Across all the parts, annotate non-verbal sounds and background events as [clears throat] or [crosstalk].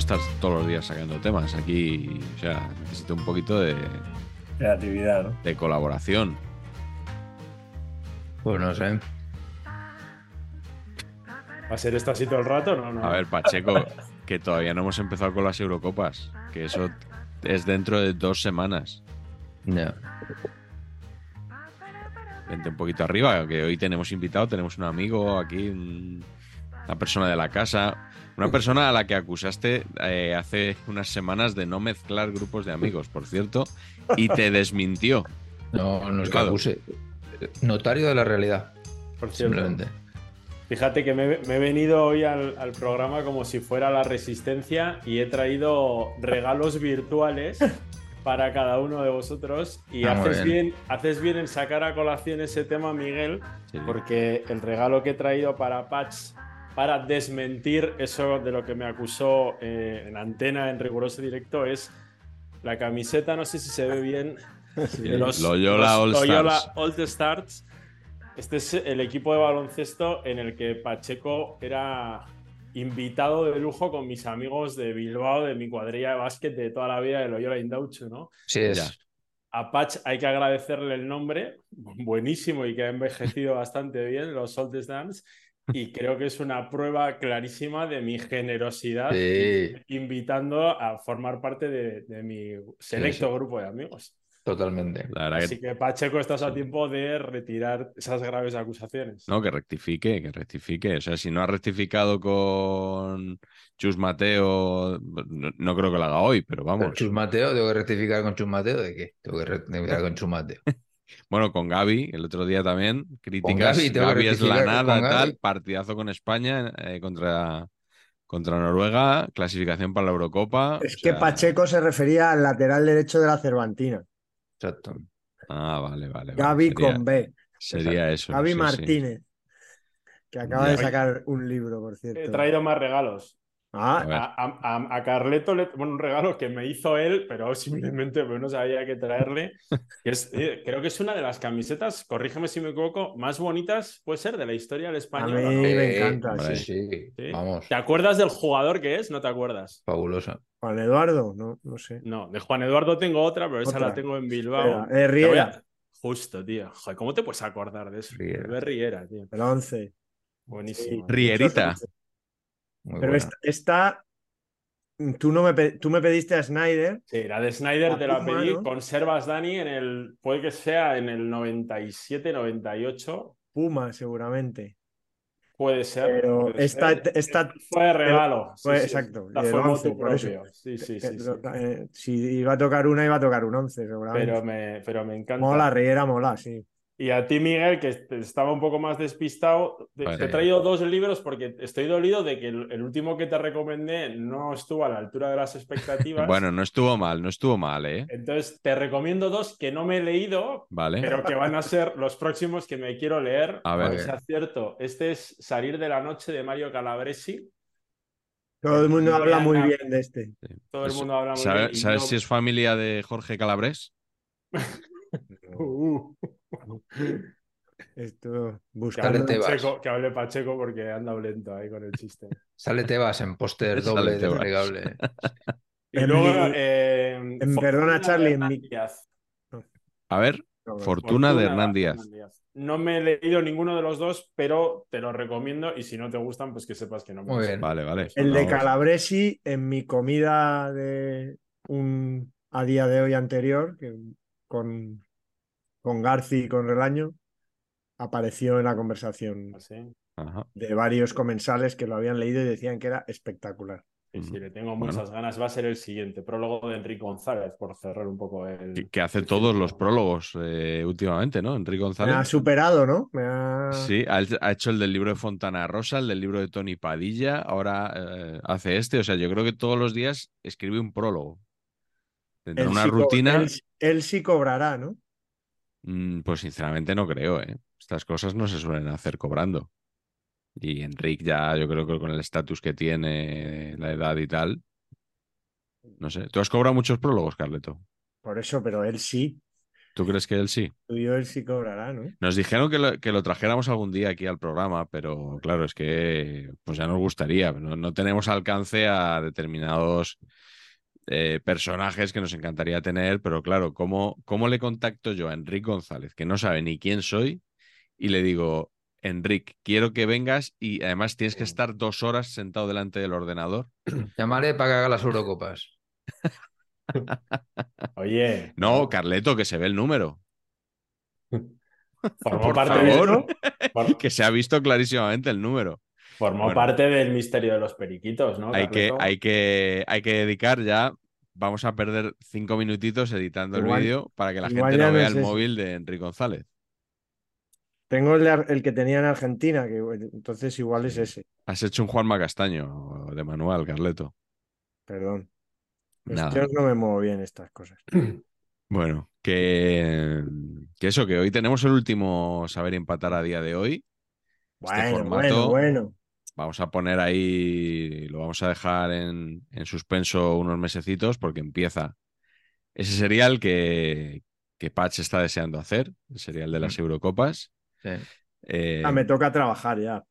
estar todos los días sacando temas. Aquí, o sea, necesito un poquito de, Creatividad, ¿no? de colaboración. Pues no sé. ¿Va a ser esto así todo el rato? No, no. A ver, Pacheco, que todavía no hemos empezado con las Eurocopas. Que eso es dentro de dos semanas. No. Vente un poquito arriba, que hoy tenemos invitado, tenemos un amigo aquí, un- una persona de la casa, una persona a la que acusaste eh, hace unas semanas de no mezclar grupos de amigos, por cierto, y te [laughs] desmintió. No, no es que Claro. acuse. Notario de la realidad. Por cierto. Simplemente. Fíjate que me, me he venido hoy al, al programa como si fuera la resistencia y he traído regalos virtuales [laughs] para cada uno de vosotros. Y Ah, haces bien. bien. haces bien en sacar a colación ese tema, Miguel, Sí. porque el regalo que he traído para Patch para desmentir eso de lo que me acusó eh, en antena en riguroso directo es la camiseta, no sé si se ve bien, [laughs] de los Loyola All Loyola Stars. All Stars. Este es el equipo de baloncesto en el que Pacheco era invitado de lujo con mis amigos de Bilbao, de mi cuadrilla de básquet de toda la vida de Loyola Indaucho, ¿no? Sí, es. Ya. A Patch hay que agradecerle el nombre, buenísimo y que ha envejecido bastante bien, los Salt Dance, y creo que es una prueba clarísima de mi generosidad Sí. invitando a formar parte de, de mi selecto sí. grupo de amigos. Totalmente. La Así que que Pacheco, estás a tiempo de retirar esas graves acusaciones. no, que rectifique, que rectifique. O sea, si no ha rectificado con Chus Mateo, no, no creo que lo haga hoy, pero Pero vamos. Chus Mateo, tengo que rectificar con Chus Mateo. ¿De qué? Tengo que rectificar con Chus Mateo. [laughs] Bueno, con Gaby, el otro día también, críticas. Gaby, es la nada, tal, partidazo con España eh, contra, contra Noruega, clasificación para la Eurocopa. Es que sea- Pacheco se refería al lateral derecho de la Cervantina. Exacto. Ah, vale, vale. vale. Gaby Sería- con B. Sería eso. Gaby sí, sí. Martínez. Que acaba de sacar un libro, por cierto. He traído más regalos. Ah, A. A, a- a- a Carleto, le, bueno, un regalo que me hizo él, pero [laughs] simplemente pues, no sabía qué traerle. Que es, eh, creo que es una de las camisetas, corrígeme si me equivoco, más bonitas, puede ser, de la historia del a español. mí ¿no? me encanta. hombre. sí. Sí, sí. Sí. Vamos. ¿Te acuerdas del jugador que es? ¿No te acuerdas? Fabulosa. Juan Eduardo, no, no sé. No, de Juan Eduardo tengo otra, pero esa Otra. la tengo en Bilbao. Espera, eh, a- Riera, Justo, tío. Joder, ¿cómo te puedes acordar de eso? Riera. Riera, tío. el 11. Buenísimo. Rierita. Muy Pero esta, esta- tú, no me, tú me pediste a Snyder. Sí, la de Snyder La te la pedí. Conservas, Dani, en el. Puede que sea en el 97, 98. Puma, seguramente. Puede ser. Pero puede esta, ser. esta Fue de regalo. sí, fue- sí. exacto, del fue 11, motu por eso. propio. Sí, sí. sí. eh, si iba a tocar una, iba a tocar un 11, seguramente. Pero me, pero me encanta. Mola, Riera mola, sí. Y a ti, Miguel, que est- estaba un poco más despistado, te, Vale. te he traído dos libros porque estoy dolido de que el, el último que te recomendé no estuvo a la altura de las expectativas. Bueno, no estuvo mal, no estuvo mal, ¿eh? Entonces, te recomiendo dos que no me he leído, Vale. pero que van a ser los próximos que me quiero leer. A ver. Si acierto. Este es Salir de la noche de Mario Calabresi. Todo el mundo habla muy bien de este. Todo el Eso- mundo habla muy ¿Sabe- bien. ¿Sabes no- si es familia de Jorge Calabres? [laughs] Uh. Esto, Que buscando. hable, Tebas. Pacheco, que hable Pacheco porque anda lento ahí con el chiste. Sale Tebas en póster doble desplegable. Y [laughs] En luego, mi- eh, en Perdona, Charlie, en mi-. A ver. Fortuna de Hernán Díaz. No me he leído ninguno de los dos, pero te los recomiendo y si no te gustan, pues que sepas que no me Muy bien. Vale, vale. El de. Calabresi en mi comida de un a día de hoy anterior, que con, con Garci y con Relaño, apareció en la conversación. Ajá. de varios comensales que lo habían leído y decían que era espectacular. Sí, sí, le tengo Bueno. muchas ganas. Va a ser el siguiente, prólogo de Enrique González, por cerrar un poco el. Que, que hace todos los prólogos eh, últimamente, ¿no? Enrique Me ha González. superado, ¿no? Me ha... Sí, ha, ha hecho el del libro de Fontana Rosa, el del libro de Tony Padilla, ahora eh, hace este. O sea, yo creo que todos los días escribe un prólogo. Tendrá una sí rutina. Él, él sí cobrará, ¿no? Mm, Pues sinceramente no creo, ¿eh? Estas cosas no se suelen hacer cobrando. Y Enric ya, yo creo que con el estatus que tiene, la edad y tal, no sé. ¿Tú has cobrado muchos prólogos, Carleto? Por eso, pero él sí. ¿Tú crees que él sí? Tuyo él sí cobrará, ¿no? Nos dijeron que lo, que lo trajéramos algún día aquí al programa, pero claro, es que pues ya nos gustaría. No, no tenemos alcance a determinados eh, personajes que nos encantaría tener, pero claro, ¿cómo, ¿cómo le contacto yo a Enric González, que no sabe ni quién soy, y le digo, Enric, quiero que vengas y además tienes que estar dos horas sentado delante del ordenador? [clears throat] Llamaré para que haga las Eurocopas. [laughs] Oye, No, Carleto, que se ve el número. [laughs] formó por parte de favor. [laughs] Que se ha visto clarísimamente el número. Formó Bueno. parte del misterio de los periquitos, ¿no? Hay que, hay, que, hay que dedicar ya. Vamos a perder cinco minutitos editando el vídeo para que la gente no no vea el móvil de Enrique González. Tengo el, el que tenía en Argentina, que entonces igual es ese. Has hecho un Juanma Castaño de manual, Carleto. Perdón. Nada. yo no me muevo bien estas cosas. [clears throat] Bueno, que, que eso, que hoy tenemos el último saber empatar a día de hoy. Este Bueno, formato- bueno, bueno. Vamos a poner ahí, lo vamos a dejar en, en suspenso unos mesecitos porque empieza ese serial que, que Patch está deseando hacer, el serial de las Eurocopas. Sí. Eh, Ah, me toca trabajar ya.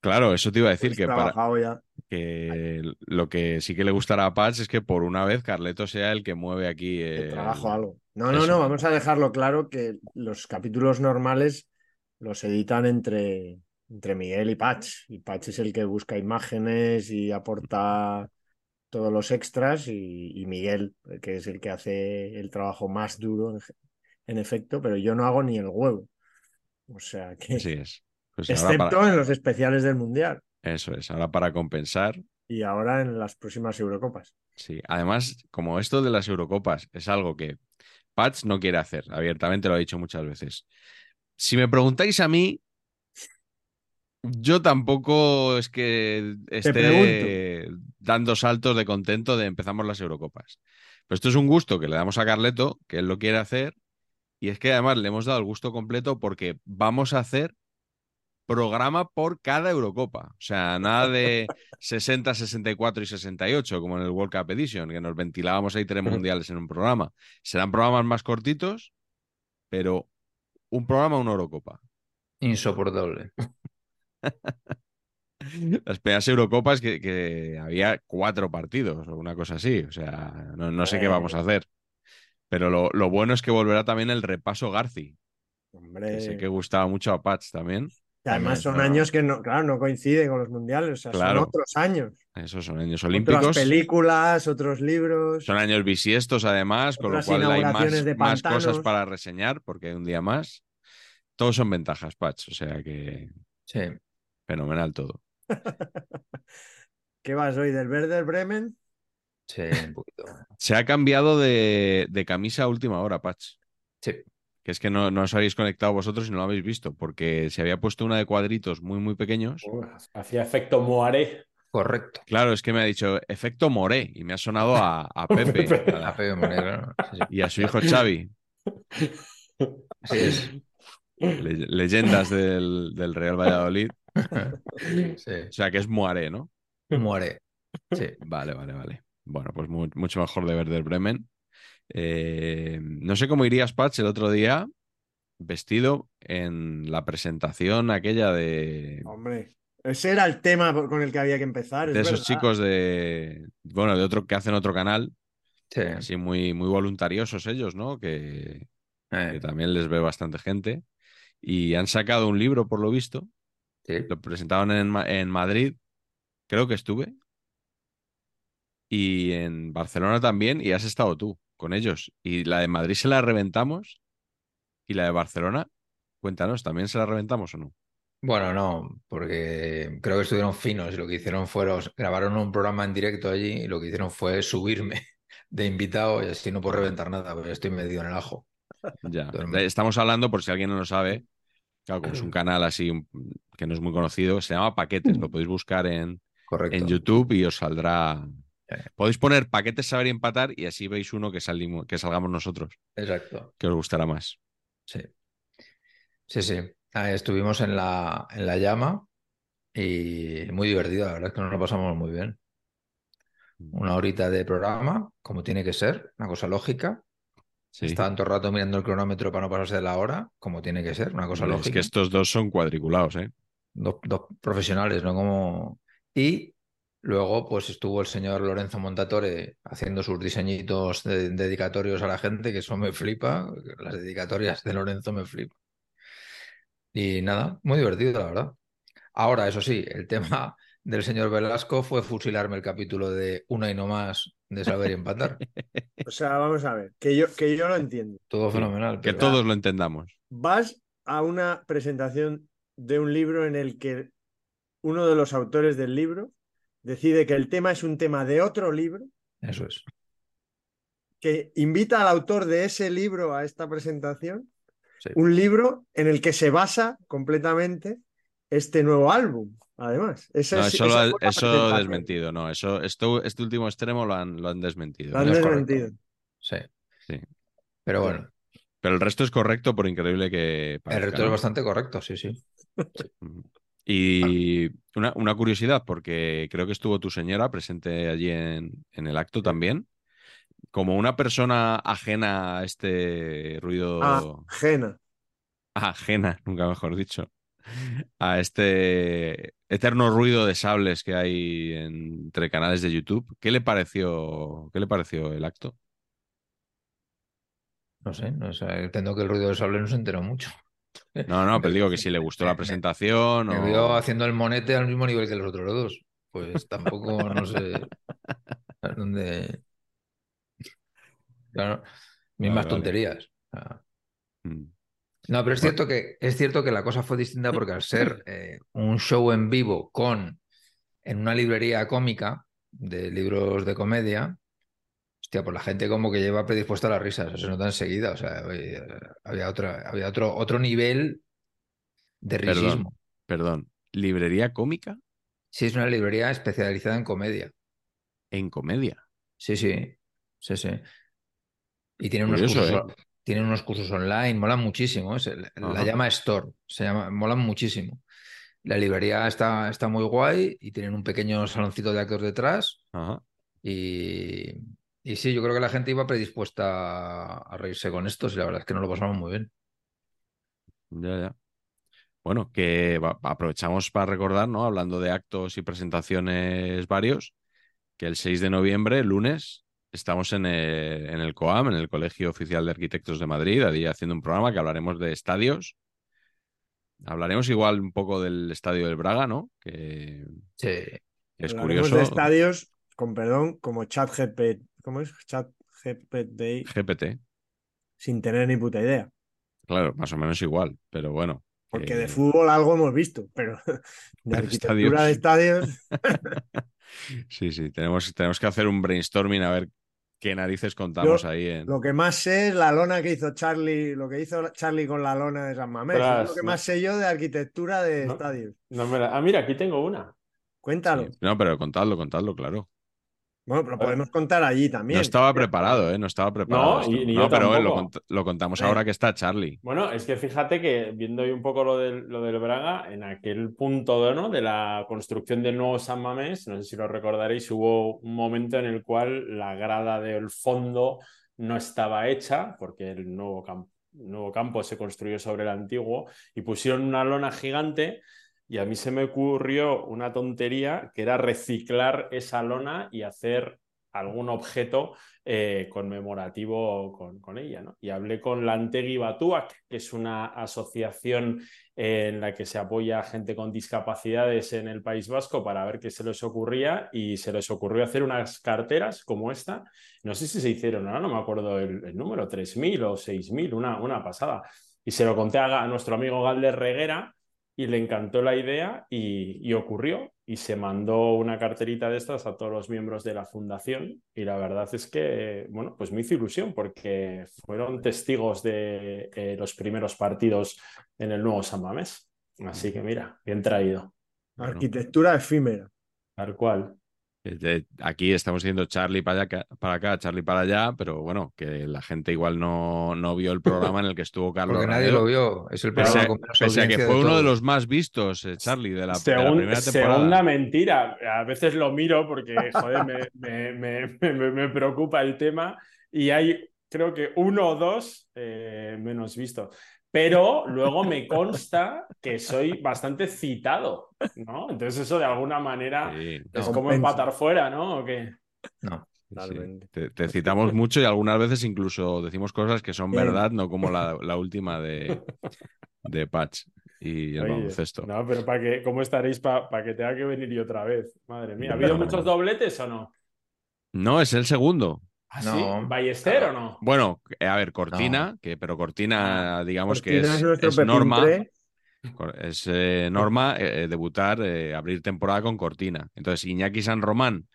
claro, eso te iba a decir He que, para, ya. que lo que sí que le gustará a Patch es que por una vez Carleto sea el que mueve aquí. el- trabajo algo. No, no, no, vamos a dejarlo claro que los capítulos normales los editan entre, entre Miguel y Patch. Y Patch es el que busca imágenes y aporta todos los extras y, y Miguel, que es el que hace el trabajo más duro en, en efecto, pero yo no hago ni el huevo. O sea que, Así es. Pues excepto para- en los especiales del Mundial eso es, ahora para compensar. y ahora en las próximas Eurocopas. Sí, además, como esto de las Eurocopas es algo que Patch no quiere hacer, abiertamente lo ha dicho muchas veces. Si me preguntáis a mí, yo tampoco es que esté dando saltos de contento de empezamos las Eurocopas. Pero esto es un gusto que le damos a Carleto, que él lo quiere hacer, y es que además le hemos dado el gusto completo porque vamos a hacer programa por cada Eurocopa. O sea, nada de [laughs] 60, 64 y 68, como en el World Cup Edition, que nos ventilábamos ahí tres mundiales en un programa. Serán programas más cortitos, pero un programa, una Eurocopa. Insoportable. [laughs] Las primeras Eurocopas que, que había cuatro partidos o una cosa así. O sea, no, no sé qué vamos a hacer. Pero lo, lo bueno es que volverá también el repaso Garci, Hombre, que sé que gustaba mucho a Patch también. además son años que no, claro, no coinciden con los mundiales, o sea, Claro. son otros años. Esos son años Otras olímpicos. películas, otros libros. Son años bisiestos, además, con lo Otras cual hay más, más cosas para reseñar, porque hay un día más. Todos son ventajas, Patch. O sea que Sí. Fenomenal todo. [laughs] ¿Qué vas hoy? ¿Del Werder Bremen? Sí, un poquito. [laughs] Se ha cambiado de, de camisa a última hora, Patch. Sí. Que es que no, no os habéis conectado vosotros y no lo habéis visto, porque se había puesto una de cuadritos muy, muy pequeños. Uf, Hacía efecto Moaré. Correcto. Claro, es que me ha dicho efecto Moré y me ha sonado a, a Pepe [laughs] Pepe. A Pepe Moreno, ¿no? Sí, sí. y a su hijo Xavi, Así es. le- leyendas del, del Real Valladolid. [laughs] Sí. O sea que es Moaré, ¿no? Muere. Sí. Vale, vale, vale. Bueno, pues mu- mucho mejor de Werder Bremen. Eh, no sé cómo irías, Patch, el otro día. vestido en la presentación aquella de, Hombre, ese era el tema con el que había que empezar. es de esos verdad. chicos de, bueno, de otro que hacen otro canal, Sí. así muy, muy voluntariosos ellos, ¿no? Que, Eh, que también les ve bastante gente. Y han sacado un libro, por lo visto. Sí. Lo presentaban en, en Madrid, creo que estuve. Y en Barcelona también, y has estado tú con ellos. Y la de Madrid se la reventamos. Y la de Barcelona, cuéntanos, ¿también se la reventamos o no? Bueno, no, porque creo que estuvieron finos y lo que hicieron fueron, grabaron un programa en directo allí y lo que hicieron fue subirme [laughs] de invitado y así no puedo reventar nada, porque estoy metido en el ajo. Ya. Estamos hablando, por si alguien no lo sabe, claro, como es un canal así que no es muy conocido, se llama Paquetes, lo podéis buscar en, Correcto. en YouTube y os saldrá. Eh. Podéis poner Paquetes Saber y Empatar y así veis uno que, salimos, que salgamos nosotros, Exacto. que os gustará más. Sí. Sí, sí. Ah, estuvimos en la, en la llama y muy divertido, la verdad es que nos lo pasamos muy bien. Una horita de programa, como tiene que ser, una cosa lógica. Sí. Estaban todo el rato mirando el cronómetro para no pasarse de la hora, como tiene que ser, una cosa lógica. Es que estos dos son cuadriculados, ¿eh? dos, dos profesionales, ¿no? Como... Y luego, pues estuvo el señor Lorenzo Montatore haciendo sus diseñitos de- dedicatorios a la gente, que eso me flipa. Las dedicatorias de Lorenzo me flipan. Y nada, muy divertido, la verdad. Ahora, eso sí, el tema del señor Velasco fue fusilarme el capítulo de Una y no más de saber y empatar. [laughs] O sea, vamos a ver, que yo, que yo lo entiendo. Todo fenomenal. Que pero- todos lo entendamos. Vas a una presentación de un libro en el que uno de los autores del libro decide que el tema es un tema de otro libro, Eso es. que invita al autor de ese libro a esta presentación, Sí. un libro en el que se basa completamente este nuevo álbum, además. Esa No, es- eso, esa lo, eso desmentido, no. Eso, esto, este último extremo lo han, lo han desmentido. Lo han desmentido. Sí. Sí. Pero bueno, Pero el resto es correcto, por increíble que el parezca. reto ¿no? es bastante correcto, sí, sí. Y una, una curiosidad, porque creo que estuvo tu señora presente allí en, en el acto también. Como una persona ajena a este ruido, Ajena. ajena, nunca mejor dicho, a este eterno ruido de sables que hay entre canales de YouTube, ¿qué le pareció, qué le pareció el acto? No sé, no sé, entiendo que el ruido del sable no se enteró mucho. No, no, pero digo que si le [laughs] gustó la presentación Me o... vio haciendo el monete al mismo nivel que los otros dos. Pues tampoco, no sé dónde. [laughs] Claro, mismas vale. tonterías. Mm. No, pero es cierto que es cierto que la cosa fue distinta porque al ser eh, un show en vivo con en una librería cómica de libros de comedia, hostia, pues la gente como que lleva predispuesta a las risas, eso se nota enseguida. O sea, había otra, había otro, otro nivel de Perdón, risismo. perdón. ¿Librería cómica Sí, es una librería especializada en comedia. en comedia? Sí, sí, sí, sí. Y tienen unos Curioso, cursos, tienen unos cursos online, molan muchísimo. ¿eh? Se- La, llama Store, se llama, molan muchísimo. La librería está, está muy guay y tienen un pequeño saloncito de actos detrás. Ajá. Y, y sí, yo creo que la gente iba predispuesta a, reírse con estos y la verdad es que nos lo pasamos muy bien. Ya, ya. Bueno, que aprovechamos para recordar, ¿no? Hablando de actos y presentaciones varios, que el 6 de noviembre, lunes, estamos en el, en el COAM, en el Colegio Oficial de Arquitectos de Madrid, allí haciendo un programa que hablaremos de estadios. Hablaremos igual un poco del estadio del Braga, ¿no? Que, Sí, que es Hablaremos curioso. de estadios, con perdón, como ChatGPT, ¿cómo es? ChatGPT, GPT, sin tener ni puta idea. claro, más o menos igual, pero bueno. Porque que- de fútbol algo hemos visto, pero [laughs] de Pero arquitectura de estadios. [laughs] Sí, sí, tenemos, tenemos que hacer un brainstorming a ver qué narices contamos Yo ahí en... Lo que más sé es la lona que hizo Charlie, lo que hizo Charlie con la lona de San Mamés. Es lo que no. más sé yo de arquitectura de No. estadios. No me la- Ah, mira, aquí tengo una. Cuéntalo. Sí. No, pero contadlo, contadlo, claro. Bueno, lo podemos contar allí también. No estaba preparado, ¿eh? No estaba preparado. No, esto. y- ni No, yo pero lo, cont- lo contamos Venga. ahora que está Charlie. Bueno, es que fíjate que viendo hoy un poco lo del, lo del Braga, en aquel punto de, ¿no? de la construcción del nuevo San Mamés, no sé si lo recordaréis, hubo un momento en el cual la grada del fondo no estaba hecha, porque el nuevo campo, nuevo campo se construyó sobre el antiguo y pusieron una lona gigante y a mí se me ocurrió una tontería que era reciclar esa lona y hacer algún objeto eh, conmemorativo con, ella. ¿no? Y hablé con la Antegui Batuac, que es una asociación en la que se apoya a gente con discapacidades en el País Vasco para ver qué se les ocurría y se les ocurrió hacer unas carteras como esta. No sé si se hicieron, no, no me acuerdo el, el número, 3.000 o 6.000, una, una pasada. Y se lo conté a, a nuestro amigo Galder Reguera y le encantó la idea y, y, ocurrió y se mandó una carterita de estas a todos los miembros de la fundación y la verdad es que, bueno, pues me hizo ilusión porque fueron testigos de eh, los primeros partidos en el nuevo San Mamés. Así que mira, bien traído. Arquitectura efímera. Tal cual. Aquí estamos diciendo Charlie para acá, para acá, Charlie para allá, pero bueno, que la gente igual no, no vio el programa en el que estuvo [laughs] Carlos. Porque nadie lo vio. Es el programa pese, con menos pese a que fue de uno de los más vistos, eh, Charlie, de la, de la Segun- primera temporada. segunda mentira. A veces lo miro porque, joder, me, me- me- me- me preocupa el tema y hay, creo que uno o dos eh, menos vistos. Pero luego me consta que soy bastante citado, ¿no? Entonces eso de alguna manera Sí, es No, como empatar fuera, ¿no? ¿O qué? No. sí. Totalmente. Te, te citamos mucho y algunas veces incluso decimos cosas que son Bien. verdad, no como la, la última de, de Patch y el Oye, baloncesto. No, pero para que, ¿cómo estaréis para que tenga que venir yo otra vez? Madre mía, ¿ha habido No. muchos dobletes o no? No, es el segundo. ¿Ah, No. sí? ¿Ballester o no? Bueno, eh, a ver, Cortina, que, pero Cortina, digamos que es, es norma, es eh, norma eh, debutar, eh, abrir temporada con Cortina. Entonces, Iñaki San Román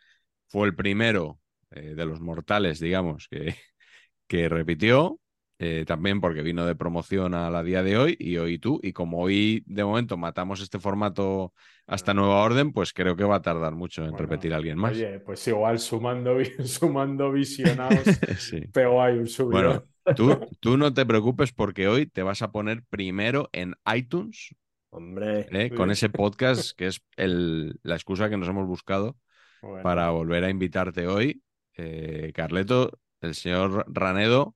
fue el primero eh, de los mortales, digamos, que, [laughs] que repitió. Eh, también porque vino de promoción a la día de hoy y hoy tú. Y como hoy de momento matamos este formato hasta nueva orden, pues creo que va a tardar mucho en Bueno, repetir a alguien más. Oye, pues igual sumando, [laughs] sumando visionados, [laughs] Sí. pego ahí un subidón. Bueno, tú, [laughs] tú no te preocupes porque hoy te vas a poner primero en iTunes Hombre, ¿eh? con ese podcast que es el- la excusa que nos hemos buscado Bueno, para volver a invitarte hoy. Eh, Carleto, el señor Ranedo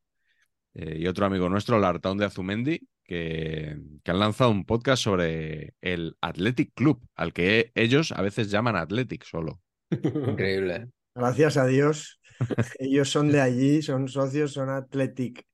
eh, y otro amigo nuestro, Lartaun de Azumendi, que, que han lanzado un podcast sobre el Athletic Club, al que ellos a veces llaman Athletic solo. Increíble. ¿eh? gracias a Dios. [laughs] Ellos son de allí, son socios, son Athletic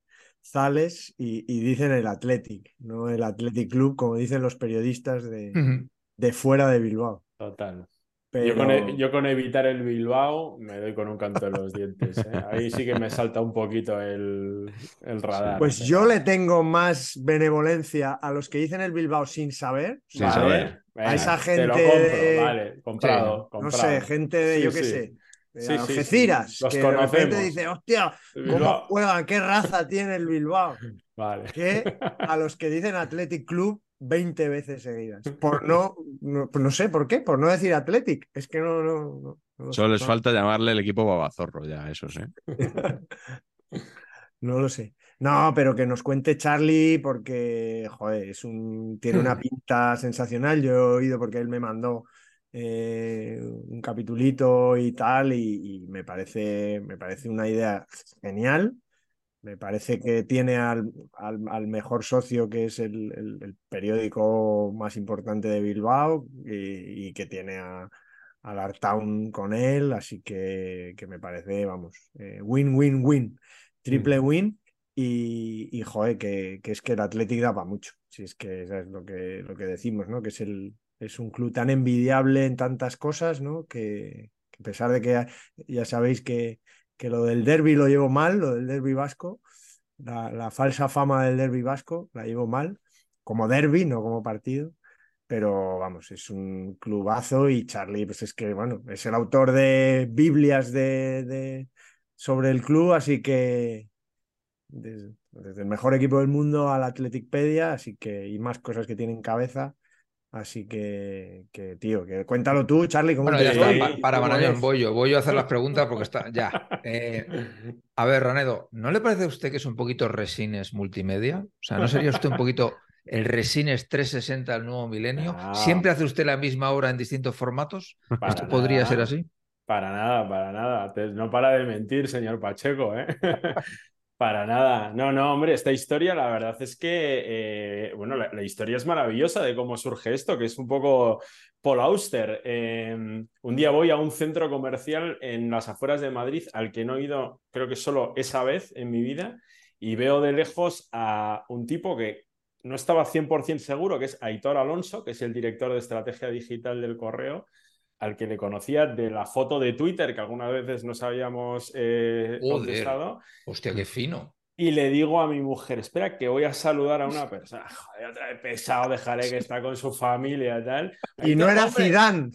Zales y, y dicen el Athletic, no el Athletic Club, como dicen los periodistas de, de fuera de Bilbao. Total. Pero Yo, con, e- yo con evitar el Bilbao me doy con un canto en los dientes. ¿eh? Ahí sí que me salta un poquito el, el radar. pues yo le tengo más benevolencia a los que dicen el Bilbao sin saber. Sin Vale, saber. venga, A esa Te lo gente compro, de- vale, comprado, No comprado. sé, gente de, Sí, yo qué sí. sé, de Sí, sí, sí. Algeciras, Los que de repente conocemos. dice, hostia, ¿cómo juegan? ¿Qué raza tiene el Bilbao? Vale. que [laughs] a los que dicen Athletic Club 20 veces seguidas. Por no, no, pues no sé por qué, por no decir Athletic. Es que no. no, no- no lo Solo les falta llamarle el equipo babazorro ya, eso sí. [laughs] No lo sé. No, pero que nos cuente Charlie porque, joder, es un, tiene una [laughs] pinta sensacional. Yo he oído porque él me mandó eh, un capitulito y tal y, y me parece, me parece una idea genial. Me parece que tiene al, al- al mejor socio que es el, el- el periódico más importante de Bilbao y, y que tiene a, al Artown con él, así que, que me parece, vamos, eh, win, win, win, triple win y, y joder, que, que es que el Athletic da para mucho, si es que eso es lo que, lo que decimos, ¿no? Que es, el, es un club tan envidiable en tantas cosas, ¿no? Que, que a pesar de que ya, ya sabéis que, que lo del derby lo llevo mal, lo del derby vasco, la, falsa fama del derby vasco la llevo mal, como derby, no como partido. Pero vamos, es un clubazo y Charlie, pues es que, bueno, es el autor de Biblias de, sobre el club, así que desde, desde el mejor equipo del mundo al Athleticpedia, así que, y más cosas que tiene en cabeza. Así que, que tío, que cuéntalo tú, Charlie, ¿cómo Bueno, te ya está. fue? pa- para ¿cómo Marañón, es? voy yo. Voy yo a hacer las preguntas porque está. Ya. [laughs] Eh, a ver, Ranedo, ¿no le parece a usted que es un poquito Resines multimedia? O sea, ¿no sería usted un poquito el Resines 360 del nuevo milenio? No. ¿Siempre hace usted la misma obra en distintos formatos? Para ¿Esto podría ser así? Para nada, para nada. No para de mentir, señor Pacheco, ¿eh? [laughs] Para nada. No, no, hombre, esta historia, la verdad es que, eh, bueno, la, historia es maravillosa de cómo surge esto, que es un poco Paul Auster. Eh, un día voy a un centro comercial en las afueras de Madrid al que no he ido, creo que solo esa vez en mi vida, y veo de lejos a un tipo que no estaba 100% seguro, que es Aitor Alonso, que es el director de estrategia digital del correo, al que le conocía de la foto de Twitter, que algunas veces nos habíamos eh, contestado. Hostia, qué fino. Y le digo a mi mujer, espera, que voy a saludar a una persona. [laughs] Joder, otra vez pesado, dejaré que está con su familia y tal. Y no era Zidane,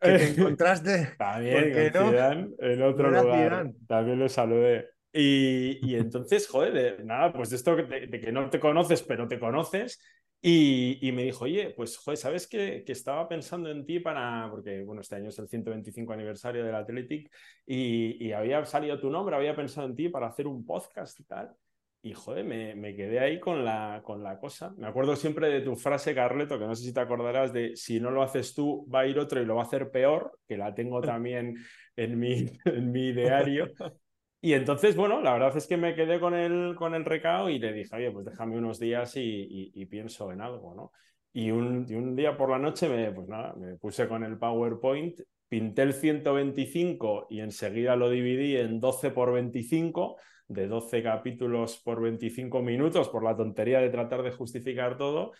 que te [laughs] encontraste. También con no? Zidane, en otro no lugar. Zidane. También lo saludé. Y, y, entonces, joder, de, nada, pues de esto de, de, que no te conoces, pero te conoces. Y, y me dijo, oye, pues, joder, ¿sabes que, que, estaba pensando en ti para, porque, bueno, este año es el 125 aniversario del Athletic y, y había salido tu nombre, había pensado en ti para hacer un podcast y tal. Y joder, me, me, quedé ahí con la, con la cosa. Me acuerdo siempre de tu frase, Carleto, que no sé si te acordarás de si no lo haces tú, va a ir otro y lo va a hacer peor, que la tengo [laughs] también en mi, en mi diario. Y entonces, bueno, la verdad es que me quedé con el, con el recao y le dije, oye, pues déjame unos días y, y, y pienso en algo, ¿no? Y un, y un, día por la noche, me, pues nada, me puse con el PowerPoint, pinté el 125 y enseguida lo dividí en 12 por 25 de 12 capítulos por 25 minutos por la tontería de tratar de justificar todo.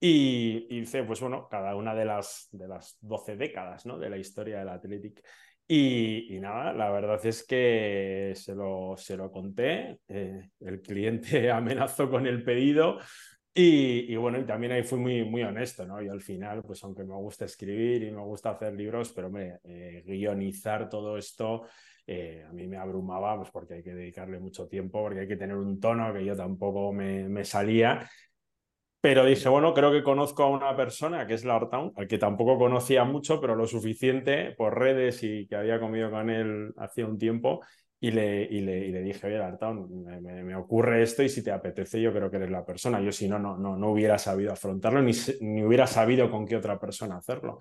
Y, hice, pues bueno, cada una de las, de las 12 décadas ¿no? de la historia del Athletic. Y, nada, la verdad es que se lo, se lo conté, eh, el cliente [laughs] amenazó con el pedido y, y, bueno, y también ahí fui muy, muy honesto, ¿no? Y al final, pues aunque me gusta escribir y me gusta hacer libros, pero me eh, guionizar todo esto eh, a mí me abrumaba, pues porque hay que dedicarle mucho tiempo, porque hay que tener un tono que yo tampoco me, me salía. Pero dije, bueno, creo que conozco a una persona que es Town, al que tampoco conocía mucho, pero lo suficiente por redes y que había comido con él hacía un tiempo. Y le, y le, y le dije, oye, Lartown, me, me, me, ocurre esto y si te apetece, yo creo que eres la persona. Yo si no, no, no, no hubiera sabido afrontarlo ni, ni hubiera sabido con qué otra persona hacerlo.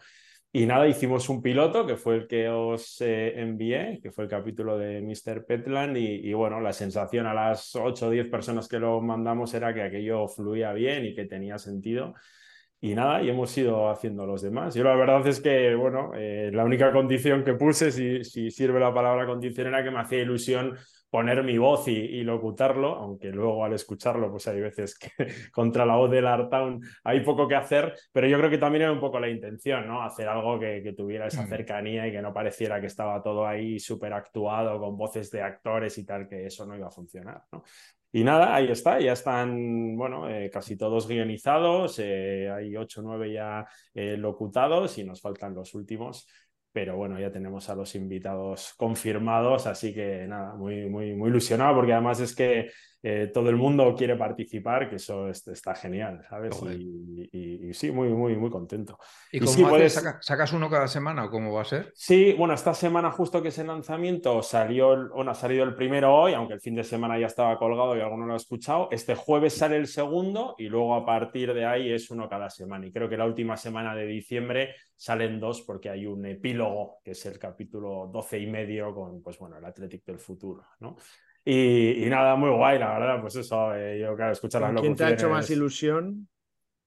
Y nada, hicimos un piloto que fue el que os eh, envié, que fue el capítulo de Mr. Petland. Y, y, bueno, la sensación a las 8 o 10 personas que lo mandamos era que aquello fluía bien y que tenía sentido. Y nada, y hemos ido haciendo los demás. Yo la verdad es que, bueno, eh, la única condición que puse, si, si sirve la palabra condición, era que me hacía ilusión poner mi voz y, y, locutarlo, aunque luego al escucharlo, pues hay veces que [laughs] contra la voz del Artown hay poco que hacer, pero yo creo que también era un poco la intención, ¿no? Hacer algo que, que tuviera esa cercanía y que no pareciera que estaba todo ahí súper actuado con voces de actores y tal, que eso no iba a funcionar, ¿no? Y nada, ahí está, ya están, bueno, eh, casi todos guionizados, eh, hay ocho o nueve ya eh, locutados y nos faltan los últimos pero bueno, ya tenemos a los invitados confirmados, así que nada, muy, muy, muy ilusionado porque además es que eh, todo el mundo quiere participar, que eso es, está genial, ¿sabes? Y, y, y, sí, muy, muy, muy contento. ¿Y, cómo sí, puedes... ¿Sacas, ¿Sacas uno cada semana o cómo va a ser? Sí, bueno, esta semana justo que es el lanzamiento salió, bueno, ha salido el primero hoy, aunque el fin de semana ya estaba colgado y alguno lo ha escuchado. Este jueves sale el segundo y luego a partir de ahí es uno cada semana. Y creo que la última semana de diciembre salen dos porque hay un epílogo, que es el capítulo 12 y medio con, pues bueno, el Athletic del futuro, ¿no? Y, y, nada, muy guay, la verdad, pues eso, eh, yo claro, escuchar las ¿Quién te ha hecho más ilusión?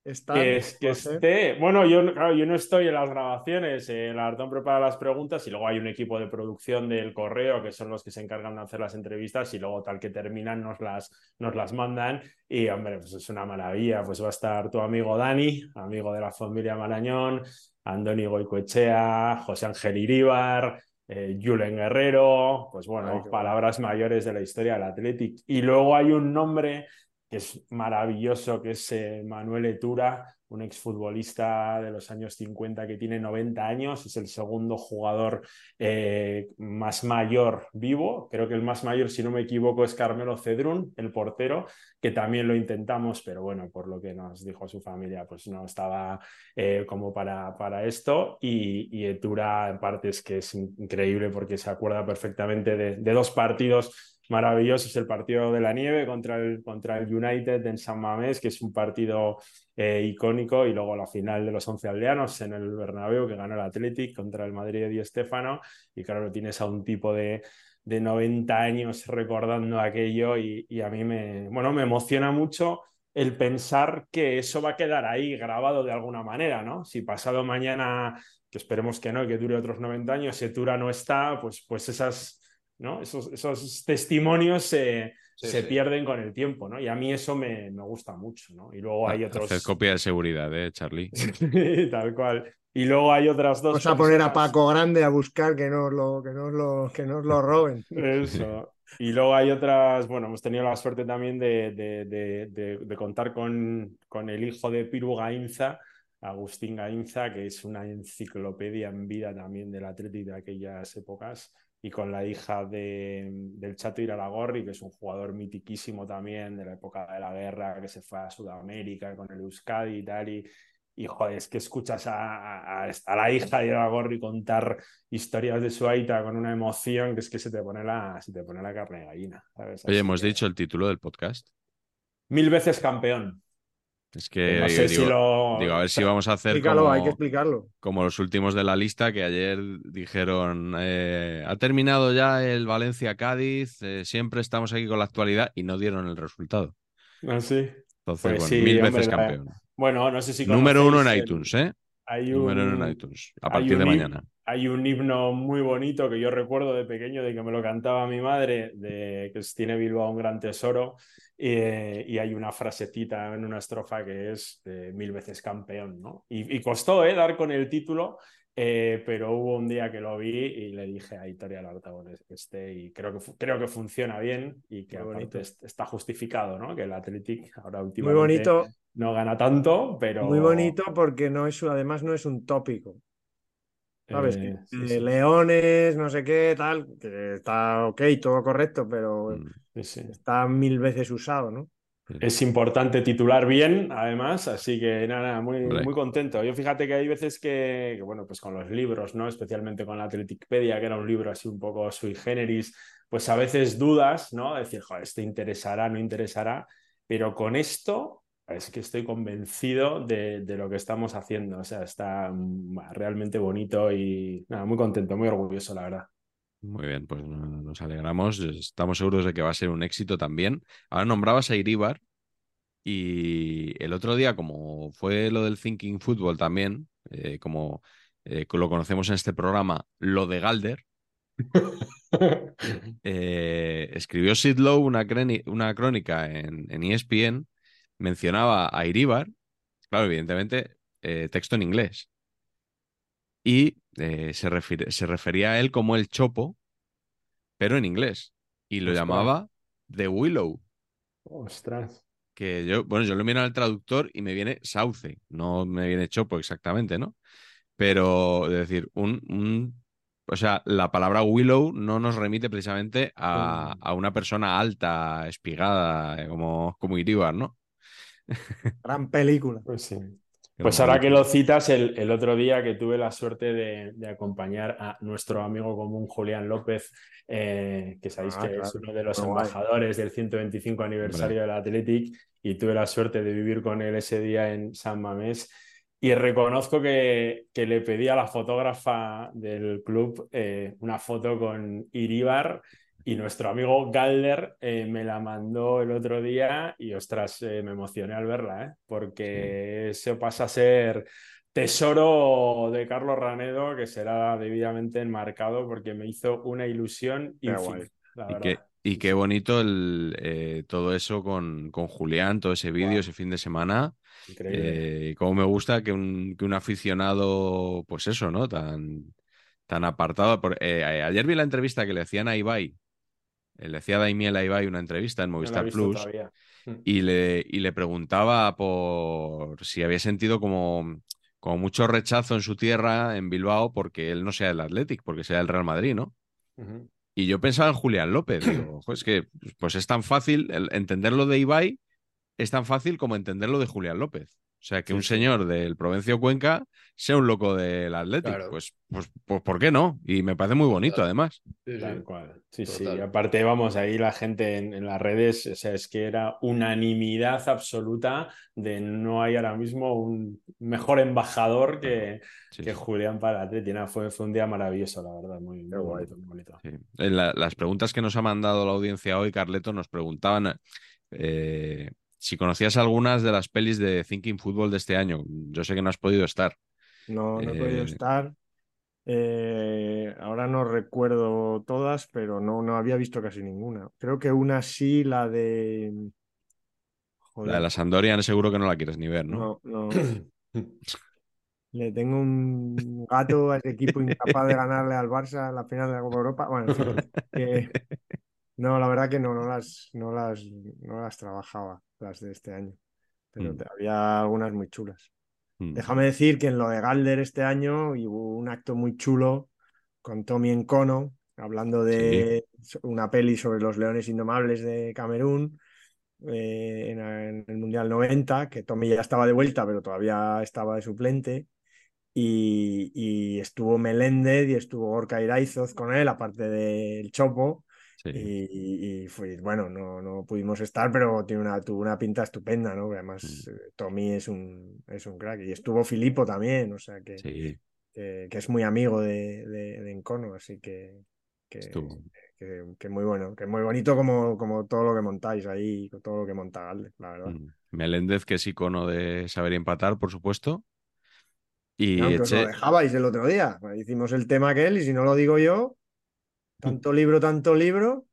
Estar, que, es, que esté, bueno, yo, claro, yo no estoy en las grabaciones, eh, el Artón prepara las preguntas y luego hay un equipo de producción del correo que son los que se encargan de hacer las entrevistas y luego tal que terminan nos las, nos las mandan y hombre, pues es una maravilla, pues va a estar tu amigo Dani, amigo de la familia Marañón, Andoni Goicoechea, José Ángel Iríbar, eh, Julen Guerrero, pues bueno, Ay, palabras bueno. mayores de la historia del Athletic. Y luego hay un nombre que es maravilloso, que es eh, Manuel Etura, un exfutbolista de los años 50 que tiene 90 años, es el segundo jugador eh, más mayor vivo. Creo que el más mayor, si no me equivoco, es Carmelo Cedrún, el portero, que también lo intentamos, pero bueno, por lo que nos dijo su familia, pues no estaba eh, como para, para esto. Y, y, Etura, en parte, es que es increíble porque se acuerda perfectamente de, de dos partidos maravilloso es el partido de la nieve contra el, contra el United en San Mamés, que es un partido eh, icónico, y luego la final de los once aldeanos en el Bernabéu, que ganó el Athletic contra el Madrid de Di Stéfano, y claro, tienes a un tipo de, de 90 años recordando aquello y, y, a mí me, bueno, me emociona mucho el pensar que eso va a quedar ahí grabado de alguna manera, ¿no? Si pasado mañana, que esperemos que no, que dure otros 90 años, Setura no está, pues, pues esas, ¿no? esos, esos testimonios se, Sí, se sí. pierden con el tiempo, ¿no? Y a mí eso me, me gusta mucho, ¿no? Y luego hay otros... Hacer copia de seguridad, ¿eh, Charlie? [laughs] Tal cual. Y luego hay otras dos... Vamos a poner a Paco Grande a buscar que nos lo, que nos lo, que nos lo roben. Eso. Y luego hay otras, bueno, hemos tenido la suerte también de, de- de- de- de contar con, con el hijo de Piru Gainza, Agustín Gainza, que es una enciclopedia en vida también del Atlético de aquellas épocas, y con la hija de, del Chato Iraragorri, que es un jugador mitiquísimo también de la época de la guerra, que se fue a Sudamérica con el Euskadi y tal, y, y joder, es que escuchas a, a- a la hija de Iraragorri contar historias de su aita con una emoción que es que se te pone la, se te pone la carne de gallina. ¿sabes? Oye, hemos que- dicho el título del podcast. Mil veces campeón. Es que no sé digo, si lo. digo, a ver si vamos a hacer Explícalo, como, hay que explicarlo. como los últimos de la lista que ayer dijeron, eh, ha terminado ya el Valencia-Cádiz, eh, siempre estamos aquí con la actualidad y no dieron el resultado. Así. Entonces, Pues bueno, sí, mil hombre, veces la- campeón. Bueno, no sé si Número uno en el- iTunes, ¿eh? Hay un, Número uno en iTunes, a partir de un mañana. Hay un himno muy bonito que yo recuerdo de pequeño, de que me lo cantaba mi madre, de que tiene Bilbao un gran tesoro, eh, y hay una frasecita en una estrofa que es de mil veces campeón, ¿no? Y, y costó, ¿eh? Dar con el título, eh, pero hubo un día que lo vi y le dije a Itoria Lartabones que esté, y creo que, creo que funciona bien y que Muy aparte está justificado, ¿no? Que el Athletic ahora Muy últimamente bonito, no gana tanto, pero... muy bonito porque no es, además no es un tópico. ¿Sabes? eh, Que, sí, eh, sí. leones, no sé qué, tal, que está ok, todo correcto, pero Mm, Sí, sí. está mil veces usado, ¿no? Es importante titular bien, además, así que nada, muy, muy contento. Yo fíjate que hay veces que, que, bueno, pues con los libros, ¿no? Especialmente con la Atleticpedia, que era un libro así un poco sui generis, pues a veces dudas, ¿no? Decir, joder, este interesará, no interesará, pero con esto es que estoy convencido de, de lo que estamos haciendo. O sea, está mm, realmente bonito y nada, muy contento, muy orgulloso, la verdad. Muy bien, pues no- nos alegramos. Estamos seguros de que va a ser un éxito también. Ahora nombrabas a Iríbar y el otro día, como fue lo del Thinking Football también, eh, como eh, lo conocemos en este programa, lo de Galder, [laughs] eh, escribió Sid Lowe una, crónica en, en E ESPN, mencionaba a Iríbar, claro, evidentemente, eh, texto en inglés. Y eh, se, refiere- se refería a él como el Chopo, pero en inglés. Y lo Ostras. llamaba The Willow. Ostras. Que yo, bueno, yo lo miro al traductor y me viene sauce, no me viene chopo exactamente, ¿no? Pero, es decir, un, un- o sea, la palabra willow no nos remite precisamente a, a una persona alta, espigada, como, como Iríbar, ¿no? Gran película. Pues sí. Pues ahora que lo citas, el, el otro día que tuve la suerte de, de acompañar a nuestro amigo común Julián López, eh, que sabéis Ah, que es uno de los Muy guay. embajadores del 125 aniversario del Athletic, y tuve la suerte de vivir con él ese día en San Mamés. Y reconozco que, que le pedí a la fotógrafa del club eh, una foto con Iríbar y nuestro amigo Galder eh, me la mandó el otro día y ostras, eh, me emocioné al verla, ¿eh? porque eso pasa a ser tesoro de Carlos Ranedo que será debidamente enmarcado porque me hizo una ilusión infinita, la Y qué, y qué bonito el, eh, todo eso con, con Julián, todo ese vídeo, ese fin de semana. Increíble. Cómo me gusta que un, que un aficionado, pues eso, ¿no? Tan, tan apartado. Por, eh, ayer vi la entrevista que le hacían a Ibai. Le hacía Daimiel a Ibai una entrevista en Movistar Plus todavía. Mm. y le, y le preguntaba por si había sentido como, como mucho rechazo en su tierra, en Bilbao, porque él no sea el Athletic, porque sea el Real Madrid, ¿no? Y yo pensaba en Julián López, digo, [clears throat] "Jo, es que pues es tan fácil, entenderlo de Ibai es tan fácil como entenderlo de Julián López. O sea, que Sí, un sí. señor del Provencio Cuenca sea un loco del Athletic. Claro. Pues, pues, pues, ¿por qué no? Y me parece muy bonito, Total. además. Sí, Tal sí. cual. Sí, sí. Total. Aparte, vamos, ahí la gente en, en las redes, o sea, es que era unanimidad absoluta de no hay ahora mismo un mejor embajador que, Sí, que sí. Julián para el Atleti. Fue, fue un día maravilloso, la verdad. Muy, muy guay. bonito, muy bonito. Sí. En la- las preguntas que nos ha mandado la audiencia hoy, Carleto, nos preguntaban eh, si conocías algunas de las pelis de Thinking Football de este año. Yo sé que no has podido estar. No, no he podido Eh, estar. Eh, ahora no recuerdo todas, pero no, no había visto casi ninguna. Creo que una sí, la de. Joder, La de la Sampdoria seguro que no la quieres ni ver, ¿no? no, no. [coughs] Le tengo un gato a ese equipo incapaz de ganarle al Barça en la final de la Copa Europa. Bueno, en fin, que- no, la verdad que no, no las, no las, no las trabajaba, las de este año. Pero Mm. había algunas muy chulas. Mm. Déjame decir que en lo de Galder este año hubo un acto muy chulo con Tommy Encono, hablando de una peli sobre los leones indomables de Camerún eh, en, en el Mundial 90, que Tommy ya estaba de vuelta, pero todavía estaba de suplente. Y, y estuvo Meléndez y estuvo Gorka Iraizoz con él, aparte del Chopo. Sí. Y, y fue, bueno, no, no pudimos estar, pero tiene una, tuvo una pinta estupenda, ¿no? Que Además, Mm. eh, Tommy es un, es un crack. Y estuvo Filipo también, o sea que, Sí, que, que es muy amigo de, de, de Encono, así que, que, muy bueno, que muy bonito como, como todo lo que montáis ahí, todo lo que monta Galde, la verdad. Mm. Meléndez, que es icono de saber empatar, por supuesto. Y Aunque os lo dejabais el otro día, hicimos el tema aquel y si no lo digo yo, tanto libro, tanto libro.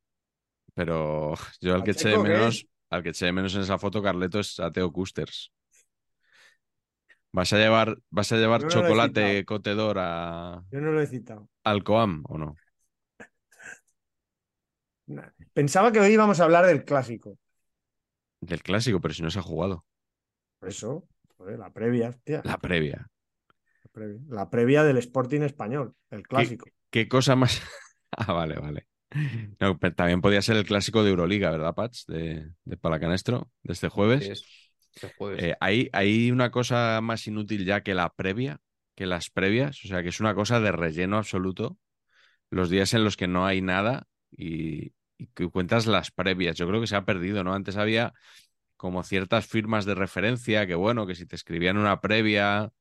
pero [laughs] yo al que eché de Pacheco, ¿qué menos, al que eché menos en esa foto, Carleto, es a Teo Custers. ¿Vas a llevar, vas a llevar No, chocolate cotedor a, Yo no lo he citado. al Coam o no? [laughs] Pensaba que hoy íbamos a hablar del clásico. Del clásico, pero si no se ha jugado. Por eso, joder, la previa, hostia, La previa. la previa. La previa del Sporting español, el clásico. ¿Qué cosa más? Ah, vale, vale. No, pero también podía ser el clásico de Euroliga, ¿verdad, Pats? De, de Palacanestro, de este jueves. Sí, es- este jueves. Eh, hay, hay una cosa más inútil ya que la previa, que las previas, o sea que es una cosa de relleno absoluto. Los días en los que no hay nada y, y que cuentas las previas. Yo creo que se ha perdido, ¿no? Antes había como ciertas firmas de referencia que, bueno, que si te escribían una previa,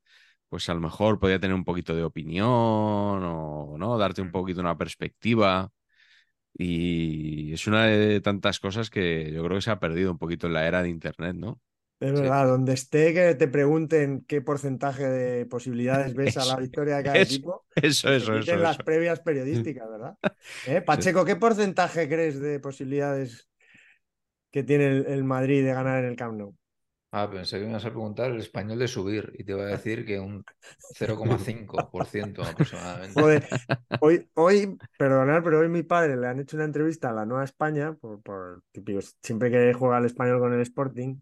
pues a lo mejor podía tener un poquito de opinión o, ¿no? Darte un poquito una perspectiva. Y es una de tantas cosas que yo creo que se ha perdido un poquito en la era de Internet, ¿no? Es Sí. verdad, donde esté que te pregunten qué porcentaje de posibilidades ves a la [laughs] victoria de cada eso, equipo, Eso, que se eso, eso. quiten las previas [laughs] periodísticas, ¿verdad? ¿Eh? Pacheco, ¿qué porcentaje crees de posibilidades que tiene el, el Madrid de ganar en el Camp Nou? Ah, pensé que me ibas a preguntar el español de subir y te iba a decir que un 0,5% [laughs] aproximadamente. Joder, [laughs] hoy, hoy, perdonad, pero hoy mi padre le han hecho una entrevista a la Nueva España, por, por típico, siempre que juega el español con el Sporting,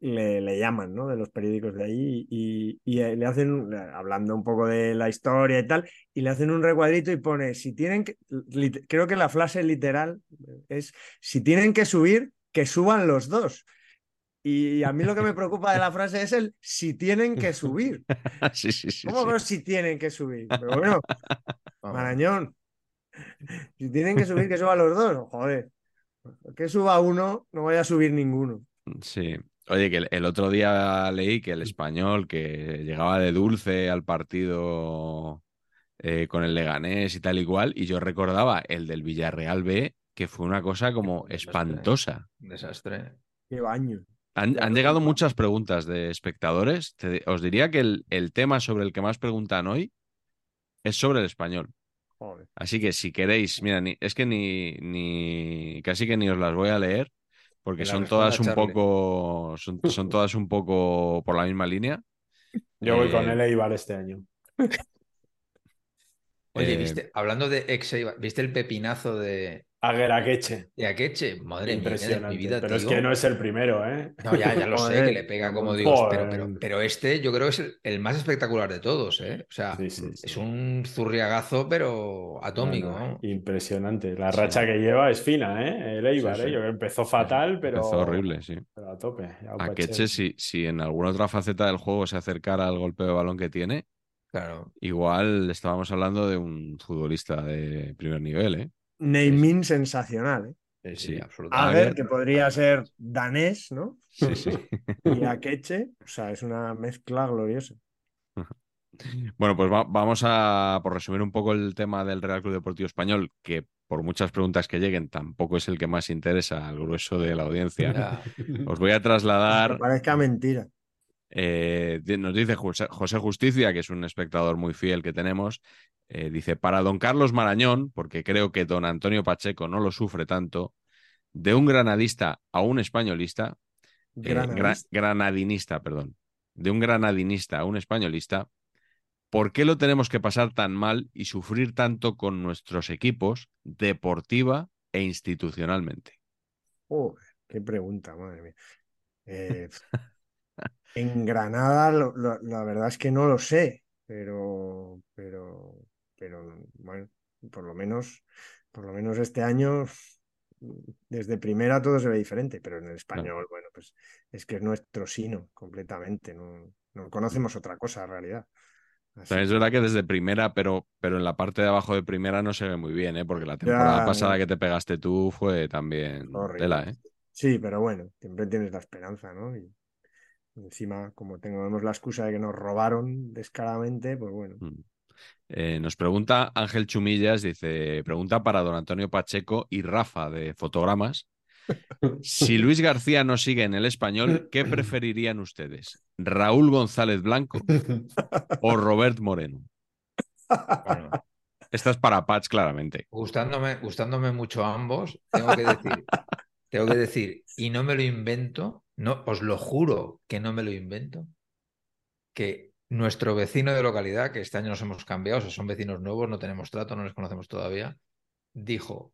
le, le llaman, ¿no? De los periódicos de ahí y, y, eh, le hacen, hablando un poco de la historia y tal, y le hacen un recuadrito y pone, si tienen que, creo que la frase literal es, si tienen que subir, que suban los dos. Y a mí lo que me preocupa de la frase es el si tienen que subir. [laughs] Sí, sí, sí. ¿Cómo sí. si tienen que subir? Pero bueno. [laughs] Marañón. Si tienen que subir, que suban los dos. Joder. Que suba uno, no vaya a subir ninguno. Sí. Oye, que el, otro día leí que el español que llegaba de dulce al partido eh, con el Leganés y tal igual, y yo recordaba el del Villarreal B, que fue una cosa como Un desastre. espantosa. Un desastre. Qué baño. Han, llegado muchas preguntas de espectadores. Te- os diría que el, el tema sobre el que más preguntan hoy es sobre el español. Joder. Así que si queréis, mira, ni- es que ni, ni casi que ni os las voy a leer, porque son todas un Charlie. poco, son, son [laughs] todas un poco por la misma línea. Yo voy con Eh, el Eibar este año. [laughs] Oye, Eh, ¿viste? Hablando de ex Eibar, ¿viste el pepinazo de Agueraqueche. Y Akeche, madre mía, de Impresionante. mi vida, pero es que no es el primero, ¿eh? No, ya, ya lo sé, que le [laughs] pega como Dios, pero, pero, joder. pero este yo creo que es el, el más espectacular de todos, ¿eh? O sea, Sí, sí, sí. es un zurriagazo, pero atómico, No, no, ¿no? Impresionante. La Sí. racha que lleva es fina, ¿eh? El Eibar, Sí, sí. ¿eh? Yo creo que empezó fatal, pero. Empezó horrible, sí. pero a tope. ya un A Pache. Keche, si, si en alguna otra faceta del juego se acercara al golpe de balón que tiene, Claro. igual estábamos hablando de un futbolista de primer nivel, ¿eh? Naming sensacional. ¿eh? Sí, Sí. absolutamente. Ager, que podría ser danés, ¿no? Sí, sí. Y Akeche, o sea, es una mezcla gloriosa. Bueno, pues va- vamos a, por resumir un poco el tema del Real Club Deportivo Español, que por muchas preguntas que lleguen tampoco es el que más interesa al grueso de la audiencia. Ya. Os voy a Que trasladar, parezca mentira. eh, nos dice José Justicia, que es un espectador muy fiel que tenemos, eh, dice, para don Carlos Marañón, porque creo que don Antonio Pacheco no lo sufre tanto, de un granadista a un españolista, eh, gra- granadinista, perdón, de un granadinista a un españolista, ¿por qué lo tenemos que pasar tan mal y sufrir tanto con nuestros equipos deportiva e institucionalmente? Joder, qué pregunta, madre mía. Eh, [laughs] en Granada, lo- lo- la verdad es que no lo sé, pero, pero, pero, bueno, por lo menos, por lo menos este año, desde primera todo se ve diferente, pero en el español, bueno, pues es que es nuestro sino completamente, no, no conocemos otra cosa en realidad. Es verdad que desde primera, pero, pero en la parte de abajo de primera no se ve muy bien, ¿eh? porque la temporada Ya, pasada ya. que te pegaste tú fue también Horrible. tela, ¿eh? Sí, pero bueno, siempre tienes la esperanza, ¿no? Y encima, como tenemos la excusa de que nos robaron descaradamente, pues bueno. Mm. Eh, nos pregunta Ángel Chumillas, dice, pregunta para don Antonio Pacheco y Rafa de Fotogramas. Si Luis García no sigue en el español, ¿qué preferirían ustedes? ¿Raúl González Blanco o Robert Moreno? Bueno, Esta es para Patch, claramente. gustándome, gustándome mucho ambos, tengo que decir, tengo que decir, y no me lo invento, no, os lo juro que no me lo invento, que nuestro vecino de localidad, que este año nos hemos cambiado, o sea, son vecinos nuevos, no tenemos trato, no les conocemos todavía, dijo,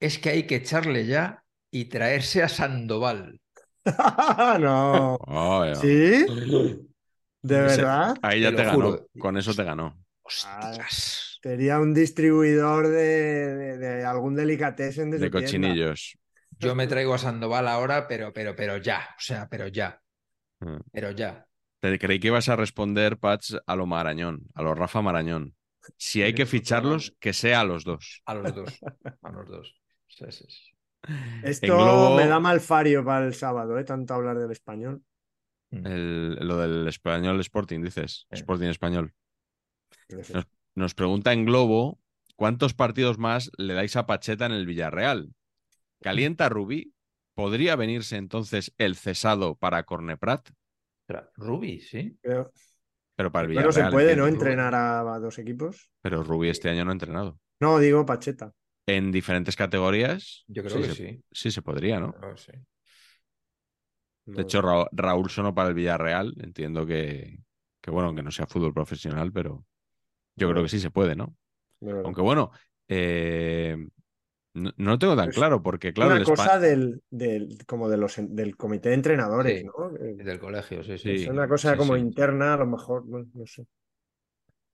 es que hay que echarle ya y traerse a Sandoval. [laughs] no. Oh, ya. ¿Sí? ¿De Ese- verdad? Ahí ya Te te, ganó. juro. Con eso te ganó. Hostias. Sería un distribuidor de, de- de algún delicatessen de, De su tienda. cochinillos. Yo me traigo a Sandoval ahora, pero, pero, pero ya, o sea, pero ya, Mm. pero ya. Te creí que ibas a responder, Patch, a lo Marañón, a lo Rafa Marañón. Si hay que ficharlos, que sea a los dos. A los dos, [laughs] a los dos. Sí, sí, sí. Esto Globo- me da mal fario para el sábado, ¿eh? Tanto hablar del español. El- lo del español Sporting, dices. Sí. Sporting español. Nos, nos pregunta en Globo, ¿cuántos partidos más le dais a Pacheta en el Villarreal? ¿Calienta Rubí? ¿Podría venirse entonces el cesado para Corneprat? Rubi, sí. Pero, Pero para el pero Villarreal. se puede, ¿no? Entrenar a, a dos equipos. Pero Rubí este año no ha entrenado. No, digo Pacheta. En diferentes categorías, Yo creo Sí, que se- sí. sí se podría, ¿no? Que sí. De hecho, Ra- Raúl sonó para el Villarreal. Entiendo que, que, bueno, que no sea fútbol profesional, pero yo creo que sí se puede, ¿no? Aunque bueno, eh, no, no lo tengo tan claro, porque claro, una el cosa del, del, como de los, del comité de entrenadores, Sí. ¿no? Eh, Del colegio, sí, sí. Es una cosa sí, como sí. interna, a lo mejor, no sé.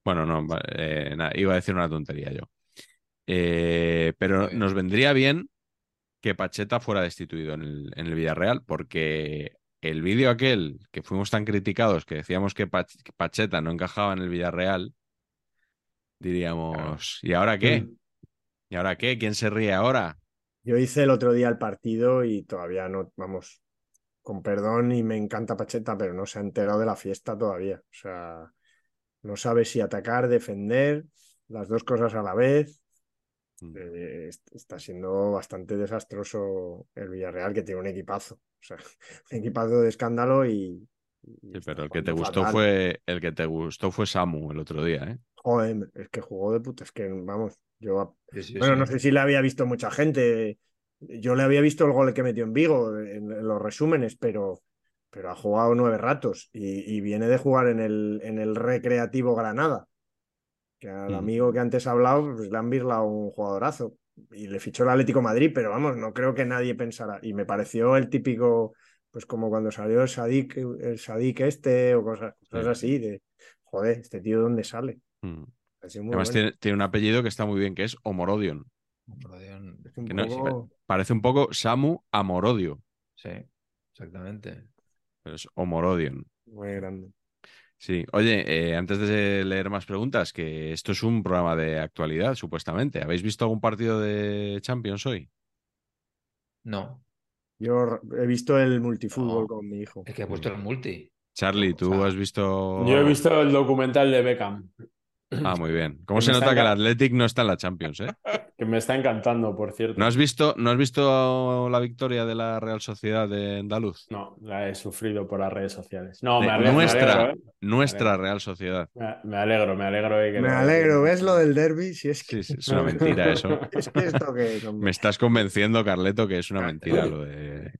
Bueno, no, eh, nada, iba a decir una tontería yo. Eh, pero nos vendría bien que Pacheta fuera destituido en el, en el Villarreal, porque el vídeo aquel que fuimos tan criticados que decíamos que Pach- que Pacheta no encajaba en el Villarreal, diríamos, ¿y ahora qué? ¿Y ahora qué? ¿Quién se ríe ahora? Yo hice el otro día el partido y todavía no, vamos, con perdón y me encanta Pacheta, pero no se ha enterado de la fiesta todavía. O sea, no sabe si atacar, defender, las dos cosas a la vez. Mm. Eh, est- está siendo bastante desastroso el Villarreal, que tiene un equipazo. O sea, [laughs] un equipazo de escándalo y. y Sí, está pero el que te gustó fatal. fue el que te gustó fue Samu el otro día, ¿eh? Joder, es que jugó de puta. Es que, vamos, yo Sí, sí, Bueno, sí. no sé si le había visto mucha gente. Yo le había visto el gol que metió en Vigo en, en los resúmenes, pero, pero ha jugado nueve ratos y, y viene de jugar en el, en el Recreativo Granada. Que al Mm. amigo que antes ha hablado, pues le han birlado un jugadorazo. y le fichó el Atlético Madrid, pero vamos, no creo que nadie pensara. Y me pareció el típico, pues como cuando salió el Sadik, el Sadik este o cosas, cosas Sí. así, de joder, este tío de dónde sale. Mm. Además, bueno. tiene, tiene un apellido que está muy bien, que es Omorodion. Omorodion, Es un que no- poco- Parece un poco Samu Amorodio, Sí, exactamente. pero es Omorodion. muy grande. Sí, oye, eh, antes de leer más preguntas, que esto es un programa de actualidad, supuestamente. ¿Habéis visto algún partido de Champions hoy? No, Yo he visto el multifútbol No. con mi hijo. es que ha puesto el multi. Charlie, ¿tú O sea, has visto...? Yo he visto el documental de Beckham, Ah, [laughs] muy bien. ¿Cómo Que se nota que el Athletic no está en la Champions, eh? [laughs] que me está encantando, por cierto. ¿No has visto, ¿no has visto la victoria de la Real Sociedad de Andaluz? No, la he sufrido por las redes sociales. No, De me alegro. nuestra, me alegro, ¿eh? nuestra Real Sociedad. Me- alegro, me alegro. de que Me alegro, ¿ves lo del derby? Si es que, Sí, sí, es una [laughs] mentira eso. es que esto que? Me estás convenciendo, Carleto, que es una mentira lo de...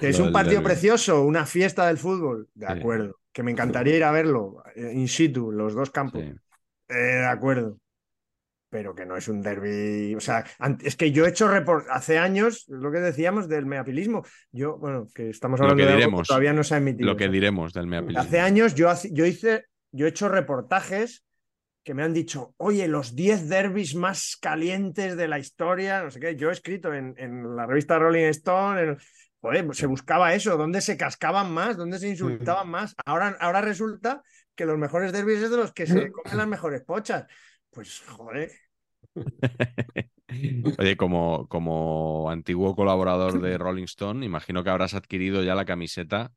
Que es un partido precioso, una fiesta del fútbol. De Sí. acuerdo. Que me encantaría ir a verlo eh, in situ, los dos campos. Sí. Eh, de acuerdo. Pero que no es un derby. O sea, es que yo he hecho report hace años, lo que decíamos del meapilismo. Yo, bueno, que estamos hablando que de algo diremos. todavía no se ha emitido. Lo que ¿sabes? diremos del Meapilismo. Hace años yo, yo hice, yo he hecho reportajes que me han dicho, oye, los 10 derbis más calientes de la historia, no sé qué. Yo he escrito en, en la revista Rolling Stone, en- joder, se buscaba eso, dónde se cascaban más, dónde se insultaban más. Ahora, ahora resulta que los mejores derbis es de los que se [laughs] comen las mejores pochas. Pues, joder, [laughs] Oye, como, como antiguo colaborador de Rolling Stone, imagino que habrás adquirido ya la camiseta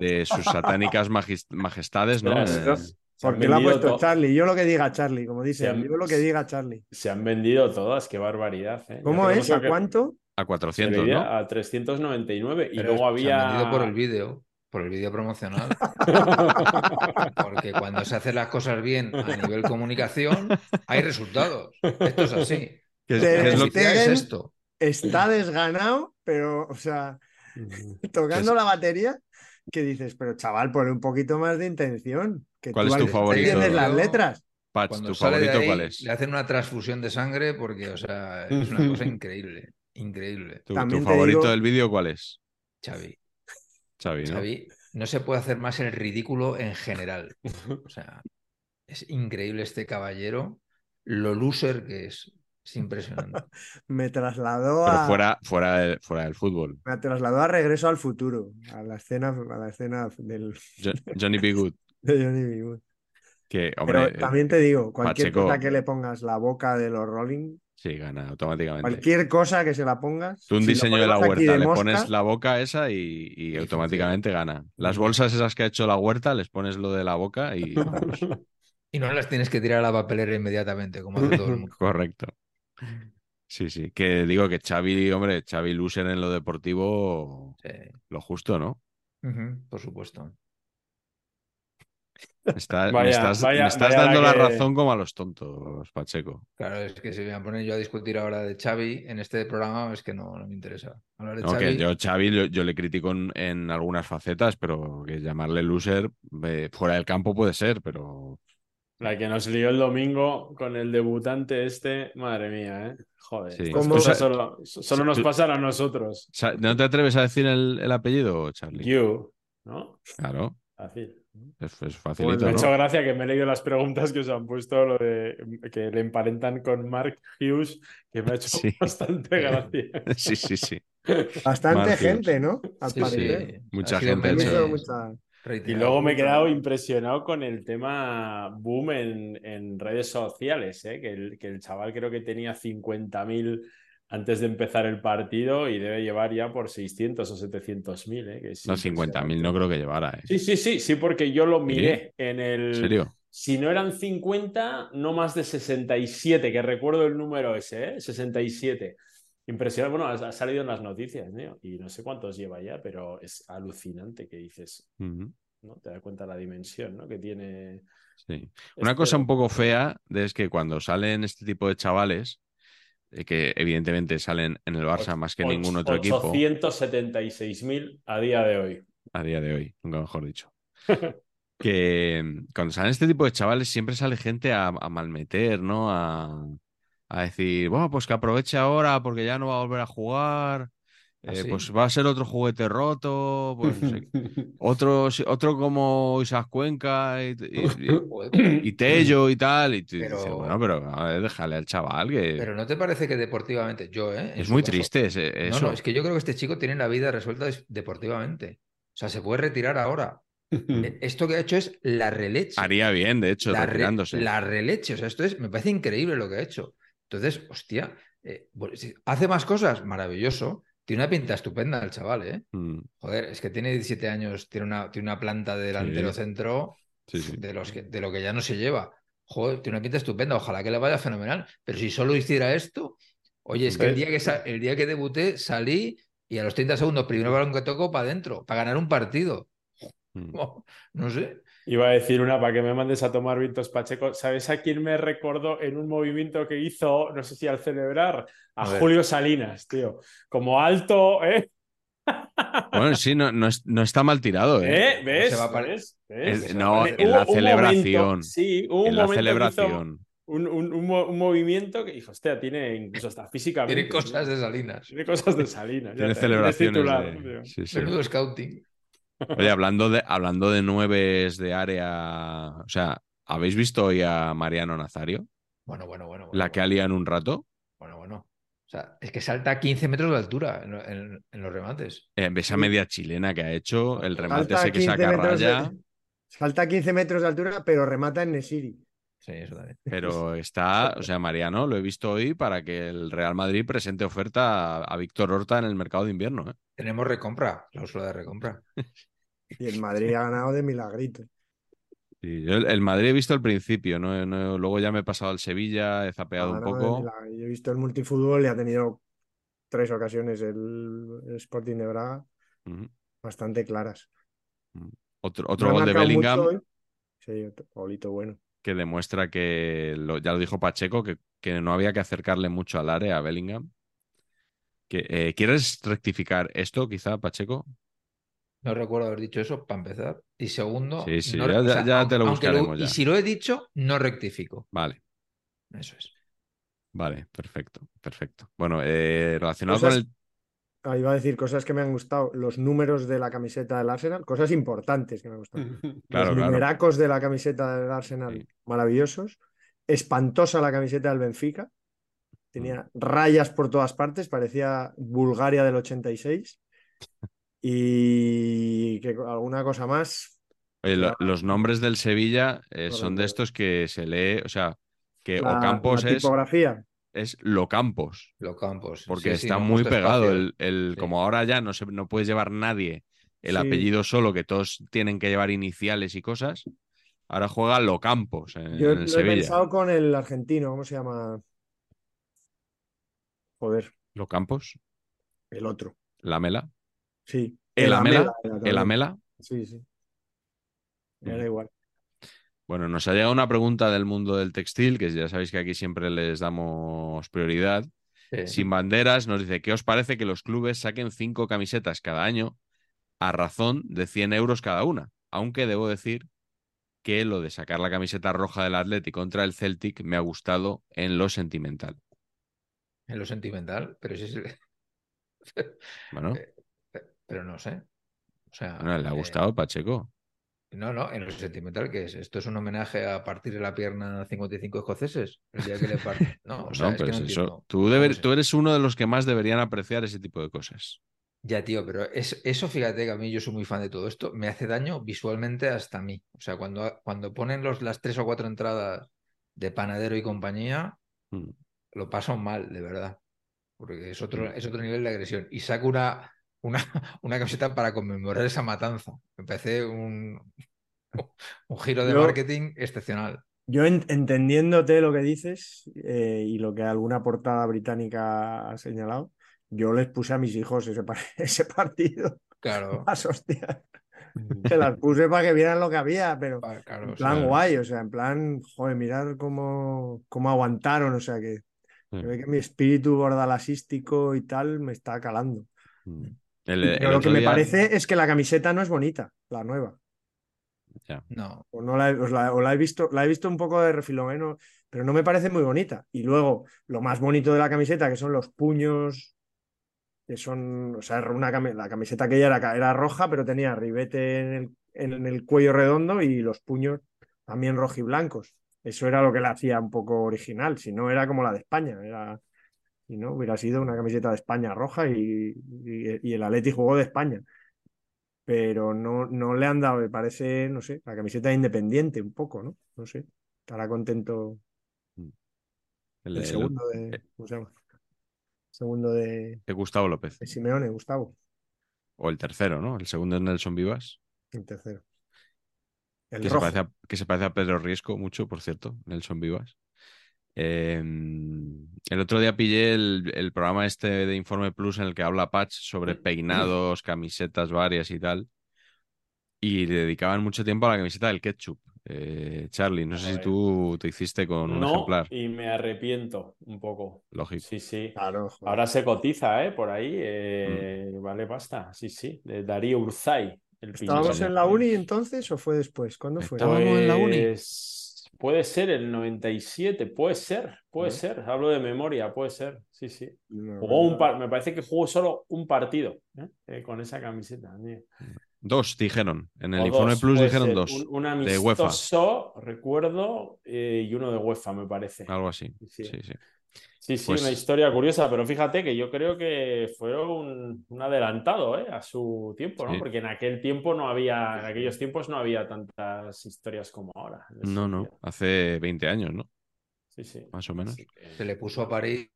de sus satánicas majestades, ¿no? Ostras, Eh, se porque lo ha puesto to- Charlie. Yo lo que diga Charlie, como dice, Se han- yo lo que diga Charlie. Se han vendido todas, qué barbaridad. ¿eh? ¿Cómo es? ¿A que- cuánto? a se 400, veía ¿no? A 399. Y Pero luego se había. han vendido por el vídeo, por el vídeo promocional. [laughs] Porque cuando se hacen las cosas bien a nivel comunicación, hay resultados. Esto es así. ¿Qué es, Te- qué es lo que- es esto. Está desganado, pero, o sea, tocando la batería, que dices, pero chaval, ponle un poquito más de intención. Que ¿Cuál tú es tu favorito? entiendes las letras. Patch, Cuando ¿tu sale de favorito ahí, cuál es? le hacen una transfusión de sangre porque, o sea, es una cosa [laughs] increíble. Increíble. ¿Tu, favorito digo- del vídeo cuál es? Xavi. Xavi, ¿no? Xavi, no se puede hacer más el ridículo en general. [laughs] O sea, es increíble este caballero, lo loser que es. Es impresionante. [laughs] Me trasladó Pero a, fuera, fuera, de- fuera del fútbol. me trasladó a Regreso al Futuro, a la escena, a la escena del, Jo- Johnny B. [laughs] Good, de Johnny B. Good. que, hombre, Pero también te digo, cualquier Pacheco- cosa que le pongas la boca de los Rolling, sí, gana automáticamente. cualquier cosa que se la pongas. Tú un si diseño de la huerta, de le mosca, pones la boca esa y, y automáticamente gana. Las bolsas esas que ha hecho la huerta, les pones lo de la boca y [laughs] vamos. Y no las tienes que tirar a la papelera inmediatamente, como hace todo el mundo. [laughs] Correcto. Sí, sí. Que digo que Xavi, hombre, Xavi Lucer en lo deportivo, Sí. lo justo, ¿no? Por supuesto. Está- me estás, vaya- me estás dando la razón como a los tontos, Pacheco. Claro, es que si me voy a poner yo a discutir ahora de Xavi en este programa, es que no, no me interesa. Hablar de No, Xavi, que yo Xavi yo, yo le critico en, en algunas facetas, pero que llamarle loser eh, fuera del campo puede ser, pero La que nos lió el domingo con el debutante este, madre mía, ¿eh? Joder, solo, solo nos pasan a nosotros. ¿no te atreves a decir el, el apellido, Charlie? You, ¿no? Claro, Fácil. es, es facilito, Me ha ¿no? hecho gracia que me he leído las preguntas que os han puesto, lo de que le emparentan con Mark Hughes, que me ha hecho Sí. [laughs] bastante gracia. [laughs] Sí, sí, sí. Bastante gente, ¿no? Al Sí, parecer. sí. Mucha Ha gente hecho- mucha- Y luego me he quedado impresionado con el tema boom en, en redes sociales, ¿eh? que, el, que el chaval creo que tenía 50.000 antes de empezar el partido y debe llevar ya por 600 o 700 mil. ¿eh? es No, 50.000 no creo que llevara, ¿eh? Sí, sí, sí, sí, porque yo lo miré en el... ¿En serio? Si no eran 50, no más de 67, que recuerdo el número ese, ¿eh? 67. Impresionante. Bueno, ha, salido en las noticias, ¿no? Y no sé cuántos lleva ya, pero es alucinante que dices, ¿no? Te das cuenta la dimensión, ¿no? Que tiene. Sí. Una este- cosa un poco fea de es que cuando salen este tipo de chavales, que evidentemente salen en el Barça más que ningún otro equipo 876.000 a día de hoy. a día de hoy, nunca mejor dicho. [laughs] que mm, cuando salen este tipo de chavales siempre sale gente a, a malmeter, ¿no? A, a decir, bueno, pues que aproveche ahora porque ya no va a volver a jugar. ¿Ah, eh, sí? pues va a ser otro juguete roto, pues no sé, [laughs] otro, otro como Isaac Cuenca y, Tello y tal. Y tú dices, Pero- bueno, pero a ver, déjale al chaval que Pero ¿no te parece que deportivamente, yo, ¿eh? es muy caso- triste ese- No, eso. no, es que yo creo que este chico tiene la vida resuelta deportivamente. O sea, se puede retirar ahora. [laughs] Eh, Esto que ha hecho es la releche. Haría bien, de hecho, la, re- retirándose. la releche. O sea, esto es, me parece increíble lo que ha hecho. Entonces, hostia, eh, si hace más cosas, maravilloso. Tiene una pinta estupenda el chaval, ¿eh? Mm, Joder, es que tiene 17 años, tiene una, tiene una planta de delantero Sí. centro sí, sí. de, los que, de lo que ya no se lleva. Joder, tiene una pinta estupenda, ojalá que le vaya fenomenal. Pero si solo hiciera esto, oye, es que el día que, el día que debuté salí y a los 30 segundos, primero balón que toco para adentro, para ganar un partido. Mm. [laughs] No sé. Iba a decir una para que me mandes a tomar Vintos Pacheco. ¿Sabes a quién me recordó en un movimiento que hizo, no sé si al celebrar? A. Julio Salinas, tío. Como alto, ¿eh? [laughs] Bueno, sí, no, no, es- no está mal tirado, ¿eh? ¿Eh? ¿Ves? no, Hubo en la momento- celebración. sí, hubo un la celebración. un, un- un mo- un movimiento que dijo, hostia, tiene incluso hasta físicamente. Tiene cosas de Salinas. Tiene cosas de Salinas. ya Tiene está, celebraciones titular, de- sí, sí. Menudo scouting. Oye, hablando de, hablando de nueves de área, o sea, ¿habéis visto hoy a Mariano Nazario? Bueno, bueno, bueno. bueno, La que bueno, alía en un rato. bueno, bueno. O sea, es que salta a 15 metros de altura en, lo- en- en los remates. Eh, esa media chilena que ha hecho, el remate Salta ese que 15 saca metros de- raya, Salta 15 metros de altura, pero remata en Nesiri. Sí, eso también. pero [laughs] está, o sea, Mariano, lo he visto hoy para que el Real Madrid presente oferta a, a Víctor Horta en el mercado de invierno. ¿eh? Tenemos recompra, cláusula de recompra. [laughs] Y el Madrid ha ganado de milagrito. Sí, yo el, el Madrid he visto al principio, ¿no? No- luego ya me he pasado al Sevilla, he zapeado un poco. Yo he visto el multifútbol y ha tenido tres ocasiones el, el Sporting de Braga bastante claras. Otro, No otro ha gol de Bellingham hoy. Sí, otro golito bueno. que demuestra que, lo- ya lo dijo Pacheco, que, que no había que acercarle mucho al área a Bellingham. Que, eh, ¿Quieres rectificar esto, quizá, Pacheco? No recuerdo haber dicho eso para empezar. Y segundo, Sí, sí, no- ya- o ya- sea, ya aunque- te lo buscaremos Y ya. si lo he dicho, no rectifico. Vale, Eso es. vale, perfecto, perfecto. Bueno, eh, relacionado Cosas- con el... Ah, iba a decir cosas que me han gustado. Los números de la camiseta del Arsenal, cosas importantes que me han gustado. [laughs] Claro, Los claro. numeracos de la camiseta del Arsenal, Sí. maravillosos. Espantosa la camiseta del Benfica. Tenía Mm. rayas por todas partes, parecía Bulgaria del 86. Y que alguna cosa más. Oye, lo- los nombres del Sevilla eh, son de estos que se lee, o sea, que La, Ocampos la es, tipografía. es Locampos, Lo Campos. porque Sí, está muy pegado. El, el- Sí. Como ahora ya no, se, no puedes llevar nadie el Sí. apellido solo, que todos tienen que llevar iniciales y cosas. Ahora juega Locampos en, Yo en lo el he Sevilla. pensado con el argentino, ¿cómo se llama? Joder, Locampos, el otro. Lamela, Sí. El Amela, el. Amela. Sí, sí. Me da igual. Bueno, nos ha llegado una pregunta del mundo del textil, que ya sabéis que aquí siempre les damos prioridad. Sí. Sin banderas nos dice, ¿qué os parece que los clubes saquen cinco camisetas cada año a razón de 100 euros cada una? Aunque debo decir que lo de sacar la camiseta roja del Atlético contra el Celtic me ha gustado en lo sentimental. En lo sentimental, pero sí, sí. [laughs] Bueno, Eh, Pero no sé. O sea, bueno, le ha eh, gustado, Pacheco. No, no, en lo sentimental, que es? ¿Esto es un homenaje a partir de la pierna a 55 escoceses? El día que le parte. [laughs] No, o sea, No, es que no eso, entiendo. tú, ¿Cómo deber- tú eres uno de los que más deberían apreciar ese tipo de cosas. Ya, tío, pero es, eso, fíjate que a mí yo soy muy fan de todo esto, me hace daño visualmente hasta a mí. O sea, cuando, cuando ponen los, las tres o cuatro entradas de panadero y compañía, Mm. Lo paso mal, de verdad. Porque es otro, Mm. es otro nivel de agresión. Y saco una, una, [laughs] una camiseta para conmemorar esa matanza. Parece un, [laughs] un giro de Yo- marketing excepcional. Yo en- entendiéndote lo que dices eh, y lo que alguna portada británica ha señalado, yo les puse a mis hijos ese, [laughs] ese partido. Claro. Las hostias. Se las puse para que vieran lo que había, pero claro, en o plan sea, guay, o sea, en plan, joder, mirar cómo, cómo aguantaron, o sea que Mm. Se ve que mi espíritu bordalasístico y tal me está calando. Mm. El, el Pero lo que me parece es que la camiseta no es bonita, la nueva. Ya. No. O, no la, o la he visto, la he visto un poco de refilón, ¿eh? No- pero no me parece muy bonita. Y luego, lo más bonito de la camiseta, que son los puños, que son, o sea, una, cami- la camiseta aquella era, ca- era roja, pero tenía ribete en el, en el cuello redondo y los puños también rojiblancos. Eso era lo que la hacía un poco original, si no era como la de España, era, si no, hubiera sido una camiseta de España roja y, y- y el Atleti jugó de España. Pero no, no le han dado, me parece, no sé, la camiseta independiente un poco, ¿no? No sé, estará contento El, el el- segundo de, ¿cómo se llama? Segundo de, de Gustavo López. de Simeone, Gustavo, O el tercero, ¿no? El segundo es Nelson Vivas. el tercero. El que se, parece a, que se parece a Pedro Riesco mucho, por cierto, Nelson Vivas. Eh, el otro día pillé el, el programa este de Informe Plus en el que habla Patch sobre peinados, camisetas varias y tal. Y le dedicaban mucho tiempo a la camiseta del ketchup. Eh, Charlie, no sé si tú te hiciste con un No, ejemplar. y me arrepiento un poco. Lógico. Sí, sí. Claro. Ahora se cotiza, ¿eh? Por ahí. Mm. eh, Vale, basta. Sí, sí. De Darío Urzay. El ¿Estábamos en la uni entonces o fue después? ¿Cuándo fue? Estábamos en la uni. Pues, Puede ser el 97, puede ser, puede ¿Eh? ser. Hablo de memoria, puede ser. Sí, sí. No, Jugó un par, me parece que jugó solo un partido ¿eh? Eh, con esa camiseta. tío. Dos dijeron. En el O Informe dos, Plus dijeron ser. dos. Un, un de UEFA. recuerdo, eh, y uno de UEFA, me parece. Algo así. Sí. Sí, sí. Sí, sí, Pues- una historia curiosa, pero fíjate que yo creo que fue un, un adelantado ¿eh? a su tiempo, ¿no? Sí. Porque en aquel tiempo no había, en aquellos tiempos no había tantas historias como ahora. No, no. Hace 20 años, ¿no? Sí, sí. Más o menos. Que- Se le puso a parir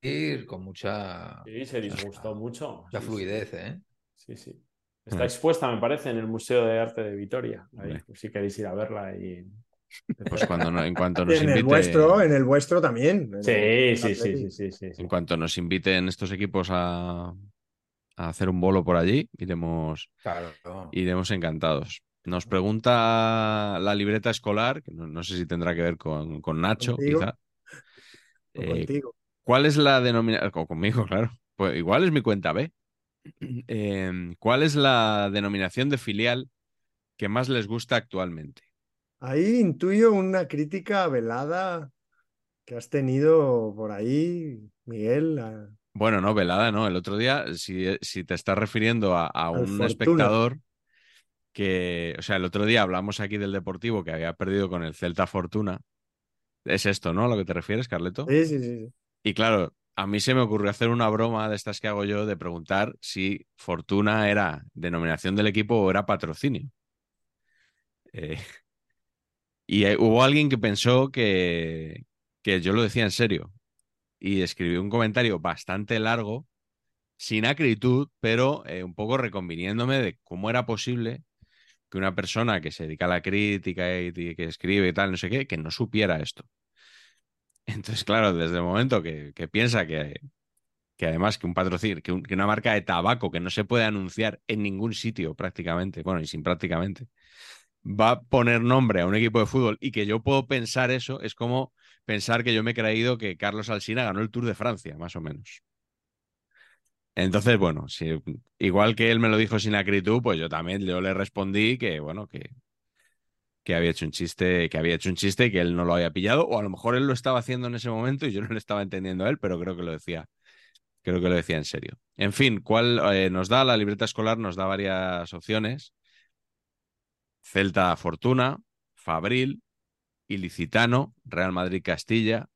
con mucha, Sí, se disgustó mucho. mucha sí, fluidez, ¿eh? Sí, sí. Está Mm. expuesta, me parece, en el Museo de Arte de Vitoria. Ahí, pues si queréis ir a verla y... Pues cuando no- en cuanto [laughs] nos en el vuestro, en el vuestro también. en Sí, el sí, sí, sí, sí, sí, sí. En cuanto nos inviten estos equipos a, a hacer un bolo por allí, iremos, Claro. iremos encantados. Nos pregunta la libreta escolar, que no, no sé si tendrá que ver con, con Nacho, Contigo. quizá. Eh, contigo. ¿Cuál es la denominación? Conmigo, [laughs] claro. Pues igual es mi cuenta B. Eh, ¿Cuál es la denominación de filial que más les gusta actualmente? Ahí intuyo una crítica velada que has tenido por ahí, Miguel. a- Bueno, no, velada, no. El otro día, si, si te estás refiriendo a, un Fortuna. espectador que, o sea, el otro día hablamos aquí del Deportivo que había perdido con el Celta Fortuna. Es esto, ¿no? A lo que te refieres, Carleto. Sí, sí, sí. sí. Y claro, a mí se me ocurrió hacer una broma de estas que hago yo de preguntar si Fortuna era denominación del equipo o era patrocinio. Eh, y eh, hubo alguien que pensó que, que yo lo decía en serio y escribió un comentario bastante largo, sin acritud, pero eh, un poco reconviniéndome de cómo era posible que una persona que se dedica a la crítica y, que escribe y tal, no sé qué, que no supiera esto. [laughs] Entonces, claro, desde el momento que, que piensa que, que además que un patrocinio, que, que una marca de tabaco que no se puede anunciar en ningún sitio prácticamente, bueno, y sin prácticamente, va a poner nombre a un equipo de fútbol y que yo puedo pensar eso, es como pensar que yo me he creído que Carlos Alsina ganó el Tour de Francia, más o menos. Entonces, bueno, igual que él me lo dijo sin acritud, pues yo también yo le respondí que, bueno, que, que había hecho un chiste, que había hecho un chiste y que él no lo había pillado, o a lo mejor él lo estaba haciendo en ese momento y yo [laughs] no le estaba entendiendo a él, pero creo que lo decía, creo que lo decía en serio. En fin, ¿cuál eh, nos da la libreta escolar? Nos da varias opciones. Celta Fortuna, Fabril, Ilicitano, Real Madrid Castilla,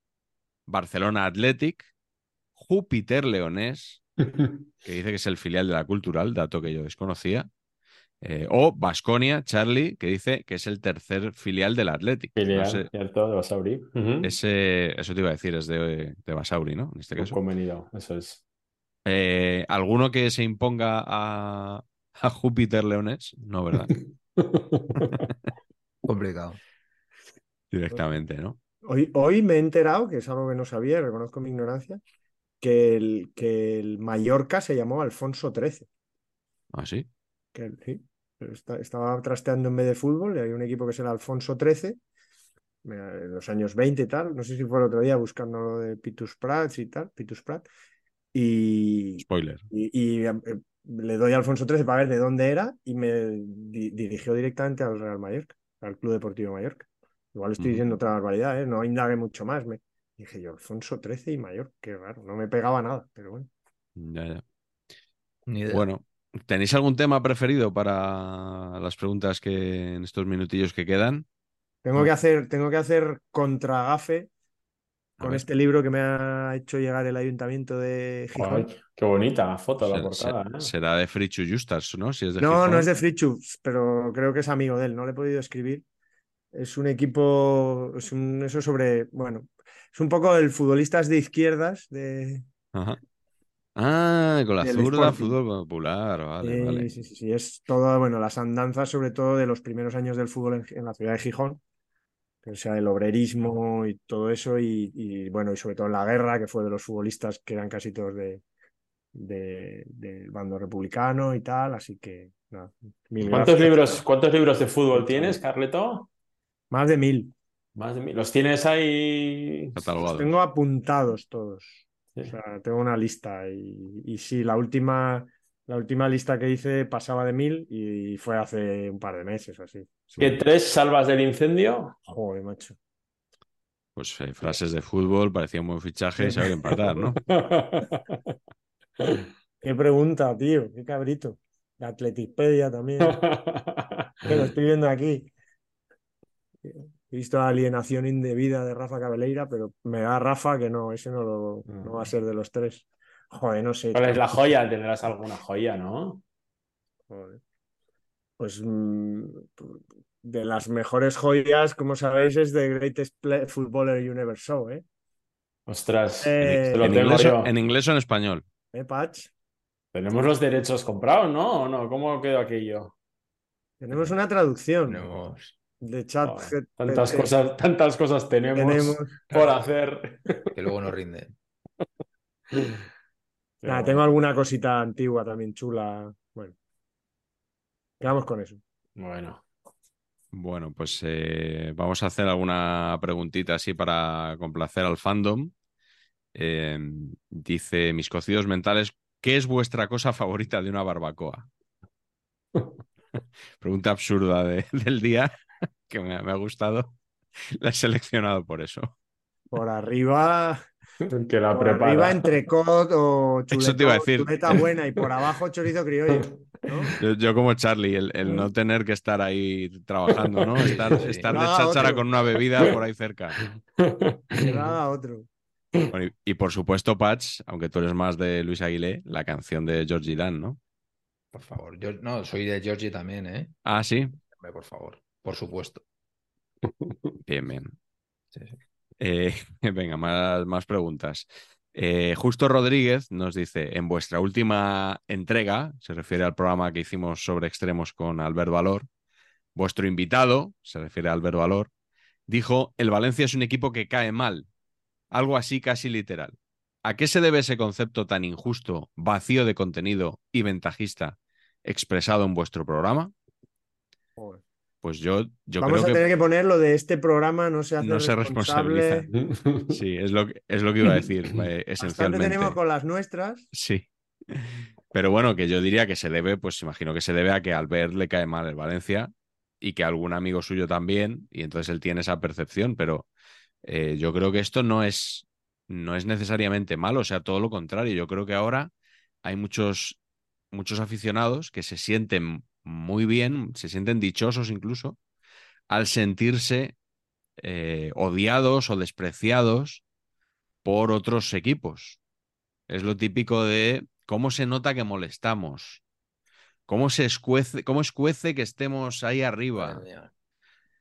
Barcelona Athletic, Júpiter Leonés, [laughs] que dice que es el filial de la Cultural, dato que yo desconocía, eh, o Basconia, Charlie, que dice que es el tercer filial del Athletic. No Filial, sé, ¿cierto? De Basauri. Ese, eso te iba a decir, es de, de Basauri, ¿no? En este caso. convenido, eso es. Eh, ¿Alguno que se imponga a, a Júpiter Leonés? No, ¿verdad? [laughs] [laughs] Complicado. Directamente, ¿no? Hoy, hoy me he enterado, que es algo que no sabía, reconozco mi ignorancia, que el, que el Mallorca se llamó Alfonso XIII. ¿Ah, sí? Que, sí, está- estaba trasteando en vez de fútbol y hay un equipo que es el Alfonso XIII, en los años 20 y tal. No sé si fue el otro día buscando lo de Pitus Prats y tal, Pitus Prat. Y, Spoiler. y, y, eh, le doy a Alfonso XIII para ver de dónde era y me di- dirigió directamente al Real Mallorca. al Club Deportivo Mallorca. Igual estoy diciendo otra barbaridad, ¿eh? No indagué mucho más. Me... Dije yo, Alfonso XIII y Mallorca, qué raro. No me pegaba nada, pero bueno. Ya, ya. Ni idea. Bueno, ¿tenéis algún tema preferido para las preguntas que en estos minutillos que quedan? Tengo que hacer, tengo que hacer contragafe con este libro que me ha hecho llegar el ayuntamiento de Gijón. Ay, qué bonita foto la Se- portada. se- ¿eh? será de Frichu Justas, ¿no? Si es de No, Gijón. no es de Frichus, pero creo que es amigo de él, no le he podido escribir. Es un equipo, es un, eso sobre, bueno, es un poco el futbolistas de izquierdas, de, Ajá. Ah, con la zurda, fútbol popular, vale, Eh, vale. sí, sí, sí, es todo, bueno, las andanzas sobre todo de los primeros años del fútbol en, en la ciudad de Gijón, o sea, el obrerismo y todo eso, y, y, bueno, y sobre todo en la guerra, que fue de los futbolistas que eran casi todos de, de- del bando republicano y tal, así que nada, mil ¿Cuántos gracias. libros, ¿Cuántos libros de fútbol tienes, Carleto? Más de mil. Más de mil. ¿Los tienes ahí? Los tengo apuntados todos. Sí. O sea, tengo una lista y, y sí, la última, la última lista que hice pasaba de mil y fue hace un par de meses o así. Sí. ¿Qué tres salvas del incendio? Joder, macho. Pues eh, frases de fútbol, parecía un buen fichaje y saber empatar, ¿no? [laughs] Qué pregunta, tío, qué cabrito. La Atletipedia también. que lo estoy viendo aquí. He visto la alienación indebida de Rafa Cabeleira, pero me da Rafa que no, ese no, lo, no va a ser de los tres. Joder, no sé. ¿Cuál es la joya? Tendrás alguna joya, ¿no? Joder. Pues mm, de las mejores joyas, como sabéis, es The Greatest Play- Footballer You Never Saw, ¿eh? Ostras, Eh, te lo ¿En tengo inglés, o- yo. en inglés o en español? ¿Eh, Patch? ¿Tenemos los derechos comprados, no? ¿O no? ¿Cómo quedó aquello? Tenemos una traducción Tenemos de chat. Tantas cosas, tantas cosas tenemos, tenemos. por hacer. que luego nos [laughs] Nada, tengo alguna cosita antigua también chula. Bueno, quedamos con eso. Bueno, Bueno, pues eh, vamos a hacer alguna preguntita así para complacer al fandom. Eh, dice, mis cocidos mentales, ¿qué es vuestra cosa favorita de una barbacoa? [laughs] Pregunta absurda de- del día [laughs] que me, me ha gustado. La he seleccionado por eso. Por arriba, [laughs] que la por prepara. arriba entrecot o chuleta, [laughs] Eso te iba a decir. chuleta [laughs] buena y por abajo chorizo criollo. ¿no? Yo, yo como Charlie, el, el no tener que estar ahí trabajando, ¿no? Estar, Sí. estar de cháchara con una bebida por ahí cerca. Que nada otro. Bueno, y, y por supuesto, Patch, aunque tú eres más de Luis Aguilé, la canción de Georgie Dan, ¿no? Por favor. Yo, no, soy de Georgie también, ¿eh? Ah, sí. Por favor. Por supuesto. Bien, bien. Sí, sí. Eh, [laughs] venga, más, preguntas. Eh, Justo Rodríguez nos dice, en vuestra última entrega, se refiere al programa que hicimos sobre extremos con Albert Valor, vuestro invitado, se refiere a Albert Valor, dijo, el Valencia es un equipo que cae mal, algo así casi literal. ¿A qué se debe ese concepto tan injusto, vacío de contenido y ventajista expresado en vuestro programa? Pues yo, yo Vamos creo a que tener que poner lo de este programa, no se hace no se responsable. responsabiliza. [laughs] Sí, es lo, que- es lo que iba a decir, eh, Bastante esencialmente. tenemos con las nuestras. Sí. Pero bueno, que yo diría que se debe, pues imagino que se debe a que al ver le cae mal el Valencia y que algún amigo suyo también, y entonces él tiene esa percepción, pero eh, yo creo que esto no es, no es necesariamente malo, o sea, todo lo contrario. Yo creo que ahora hay muchos, muchos aficionados que se sienten muy bien, se sienten dichosos incluso, al sentirse eh, odiados o despreciados por otros equipos. Es lo típico de cómo se nota que molestamos, cómo se escuece, cómo escuece que estemos ahí arriba.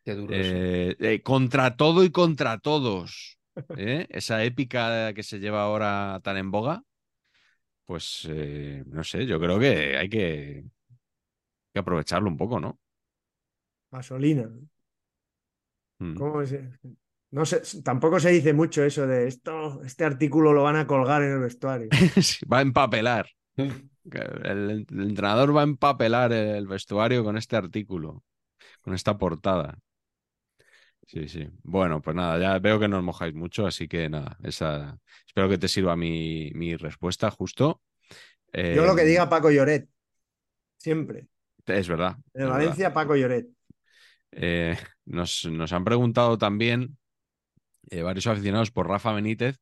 Qué duro. Eh, eh, contra todo y contra todos. [laughs] Esa épica que se lleva ahora tan en boga, pues no sé, yo creo que hay que, que aprovecharlo un poco, ¿no? Gasolina. Mm. ¿Cómo es? No sé, tampoco se dice mucho eso de esto, este artículo lo van a colgar en el vestuario. [laughs] Sí, va a empapelar. El entrenador va a empapelar el vestuario con este artículo, con esta portada. Sí, sí. Bueno, pues nada, ya veo que no os mojáis mucho, así que nada, esa... espero que te sirva mi, mi respuesta justo. Yo lo que Eh, diga Paco Lloret. Siempre. Es verdad. En es Valencia, Paco Lloret. Eh, nos, nos han preguntado también eh, varios aficionados por Rafa Benítez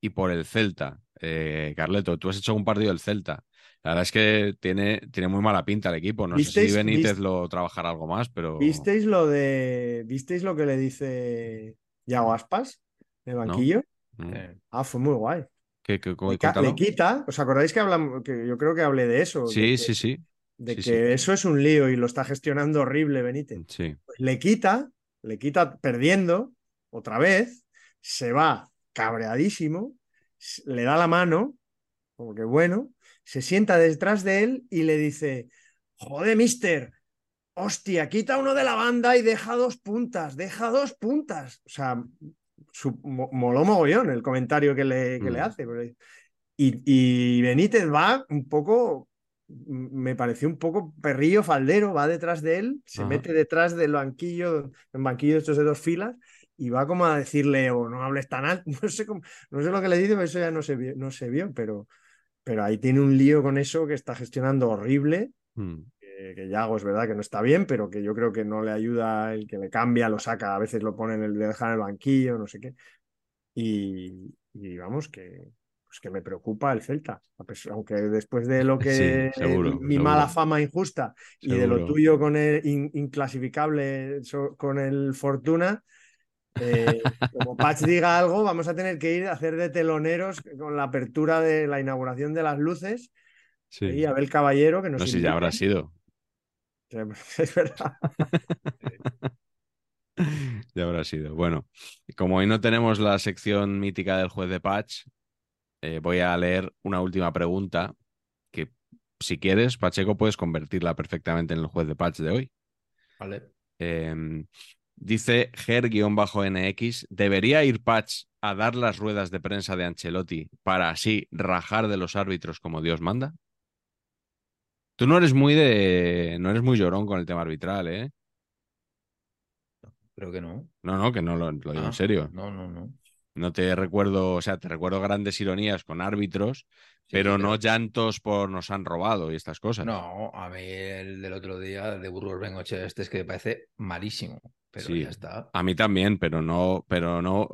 y por el Celta. Eh, Carleto, tú has hecho un partido del Celta. La verdad es que tiene, tiene muy mala pinta el equipo. No sé si ¿Visteis- Benítez lo trabajará algo más, pero. ¿Visteis lo de. ¿Visteis lo que le dice Yago Aspas en el banquillo? Eh, Ah, fue muy guay. ¿Qué, qué- cómo- Le, quita, ¿os acordáis que hablamos, que yo creo que hablé de eso? Sí, que, sí, sí. De sí, que sí. eso es un lío y lo está gestionando horrible Benítez. Sí. Pues le quita, le quita perdiendo otra vez, se va cabreadísimo, le da la mano, como que bueno, se sienta detrás de él y le dice, joder, mister, hostia, quita uno de la banda y deja dos puntas, deja dos puntas. O sea, su, mo- moló mogollón el comentario que le, que le Mm. hace. Y, y Benítez va un poco, me pareció un poco perrillo faldero, va detrás de él, se Ajá. mete detrás del banquillo, en banquillo estos de dos filas, y va como a decirle, o no hables tan alto, [laughs] no sé, cómo- no sé lo que le dice, pero eso ya no se vio, no se vio pero, pero ahí tiene un lío con eso que está gestionando horrible Mm. que, que Yago es verdad que no está bien, pero que yo creo que no le ayuda el que le cambia, lo saca, a veces lo pone en el, le deja en el banquillo, no sé qué. Y, y vamos, que, pues que me preocupa el Celta, aunque después de lo [laughs] que Sí, seguro, mi seguro. mala fama injusta y de lo tuyo con el in- inclasificable con el Fortuna. eh, como Patch [laughs] diga algo, vamos a tener que ir a hacer de teloneros con la apertura de la inauguración de las luces Sí. y Abel Caballero que nos No sé si ya habrá sido. [laughs] Es verdad. Ya habrá sido. Bueno, como hoy no tenemos la sección mítica del juez de patch, eh, voy a leer una última pregunta que, si quieres, Pacheco, puedes convertirla perfectamente en el juez de patch de hoy. vale. Eh, dice Ger-NX, ¿debería ir Patch a dar las ruedas de prensa de Ancelotti para así rajar de los árbitros como Dios manda? Tú no eres muy de. no eres muy llorón con el tema arbitral, ¿eh? Creo que no. No, no, que no lo, lo digo Ah, en serio. No, no, no. No te recuerdo, o sea, te recuerdo grandes ironías con árbitros, Sí, pero no llantos por nos han robado y estas cosas. No, a mí el del otro día de Burgos Bengoche este es que me parece malísimo, pero Sí. ya está. A mí también, pero no, pero no,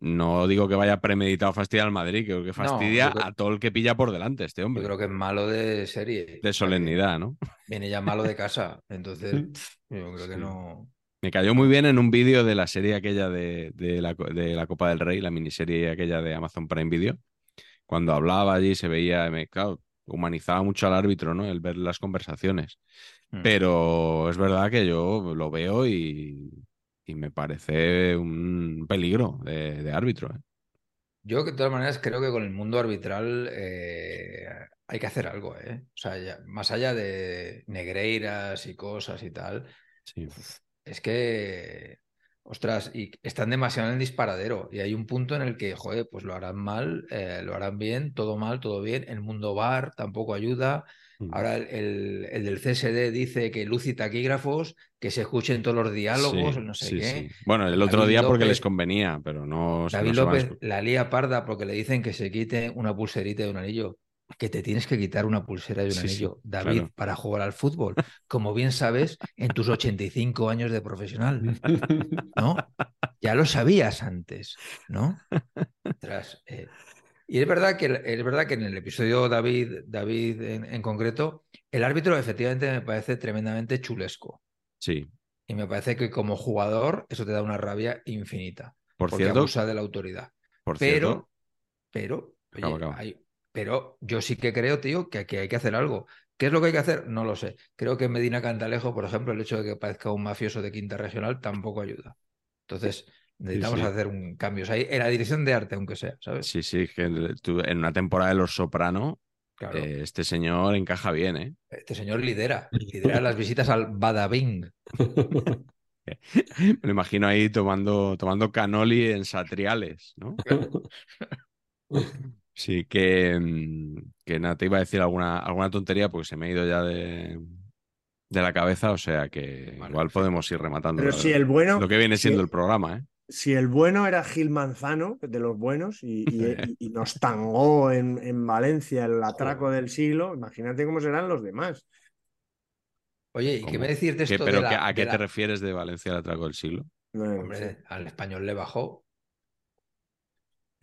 no digo que vaya premeditado fastidiar al Madrid, creo que fastidia yo creo- a todo el que pilla por delante este Yo hombre. creo que es malo de serie. De solemnidad, ¿no? Viene ya malo de casa. Entonces, [laughs] yo creo que no. Me cayó muy bien en un vídeo de la serie aquella de, de la, co- de la Copa del Rey, la miniserie aquella de Amazon Prime Video. Cuando hablaba allí se veía, me, claro, humanizaba mucho al árbitro, ¿no? El ver las conversaciones. Mm. Pero es verdad que yo lo veo y, y me parece un peligro de, de árbitro. ¿eh? Yo, de todas maneras, creo que con el mundo arbitral eh, hay que hacer algo, ¿eh? O sea, ya- más allá de negreiras y cosas y tal, Sí. Es que, ostras, y están demasiado en el disparadero. Y hay un punto en el que, joder, pues lo harán mal, eh, lo harán bien, todo mal, todo bien. El mundo bar tampoco ayuda. Mm. Ahora el, el- el del CSD dice que luz y taquígrafos, que se escuchen todos los diálogos, Sí, no sé sí, qué. sí. Bueno, el otro David día porque les convenía, pero no, David no López la lía parda porque le dicen que se quite una pulserita de un anillo. Que te tienes que quitar una pulsera de un Sí, sí, anillo, David, claro. para jugar al fútbol. Como bien sabes, en tus 85 años de profesional, ¿no? Ya lo sabías antes, ¿no? Ostras, eh, Y es verdad que, es verdad que en el episodio David, David en, en concreto, el árbitro efectivamente me parece tremendamente chulesco. Sí. Y me parece que como jugador eso te da una rabia infinita. Por porque cierto, abusa de la autoridad. por Pero, cierto, pero, oye, Acaba, acaba. hay- pero yo sí que creo, tío, que, que hay que hacer algo. ¿Qué es lo que hay que hacer? No lo sé. Creo que en Medina Cantalejo, por ejemplo, el hecho de que parezca un mafioso de quinta regional tampoco ayuda. Entonces, necesitamos sí. hacer un cambio. O sea, en la dirección de arte, aunque sea, ¿sabes? sí, sí, que tú- en una temporada de Los Soprano, Claro. eh, este señor encaja bien, ¿eh? Este señor lidera, lidera las [laughs] visitas al Badabing. [laughs] Me lo imagino ahí tomando, tomando canoli en satriales, ¿no? [laughs] Sí, que, mm, que nada, te iba a decir alguna, alguna tontería porque se me ha ido ya de, de la cabeza, o sea que Vale, igual podemos ir rematando Pero si el bueno. lo que viene si- siendo el programa, ¿eh? si el bueno era Gil Manzano, de los buenos, y, y- [laughs] y nos tangó en, en Valencia el atraco del siglo, imagínate cómo serán los demás. Oye, ¿y qué me decís de ¿Qué- esto ¿Pero de la- qué- a de qué la- te refieres de Valencia el atraco del siglo? No. Hombre, al español le bajó.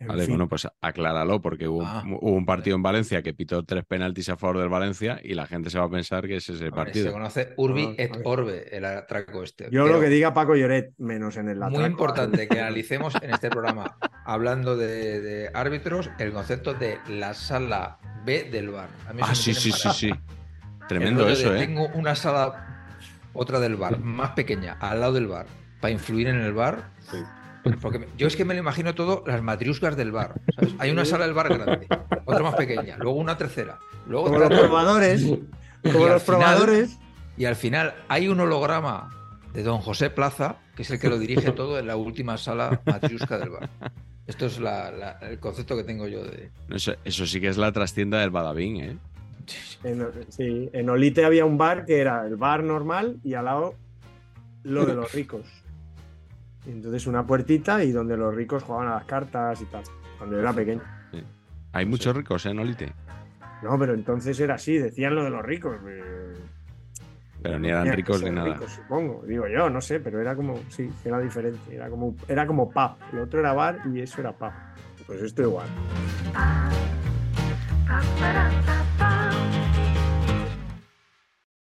Vale, fin. bueno, pues acláralo, porque hubo, Ah, hubo un partido en Valencia que pitó tres penaltis a favor del Valencia y la gente se va a pensar que ese es el Hombre, partido. Se conoce Urbi Ah, et. Orbe, el atraco este. Yo Pero lo que diga Paco Lloret, menos en el Muy atraco. importante que [laughs] analicemos en este programa, hablando de, de árbitros, el concepto de la sala B del bar. A mí eso Ah, sí, sí, sí, sí. Tremendo eso, de ¿eh? Tengo una sala, otra del bar, más pequeña, al lado del bar, para influir en el bar. Porque me- yo es que me lo imagino todo las matriuscas del bar. ¿sabes? Hay una sala del bar grande, otra más pequeña, luego una tercera, luego Como otra los probadores. Y Como al los final- probadores. Y al final hay un holograma de don José Plaza, que es el que lo dirige todo en la última sala matriusca del bar. Esto es la- la- el concepto que tengo yo de. Eso, eso sí que es la trastienda del Badabín, ¿eh? En, sí, en Olite había un bar que era el bar normal y al lado lo de los ricos. Y entonces una puertita y donde los ricos jugaban a las cartas y tal. Cuando yo era pequeño. Hay muchos ricos, ¿eh, Nolite? No, pero entonces era así, decían lo de los ricos. eh, Pero ni eran ricos ni nada. ricos, supongo, digo yo, no sé, pero era como, sí, era diferente. Era como, era como pub. El otro era bar y eso era pub. Pues esto igual.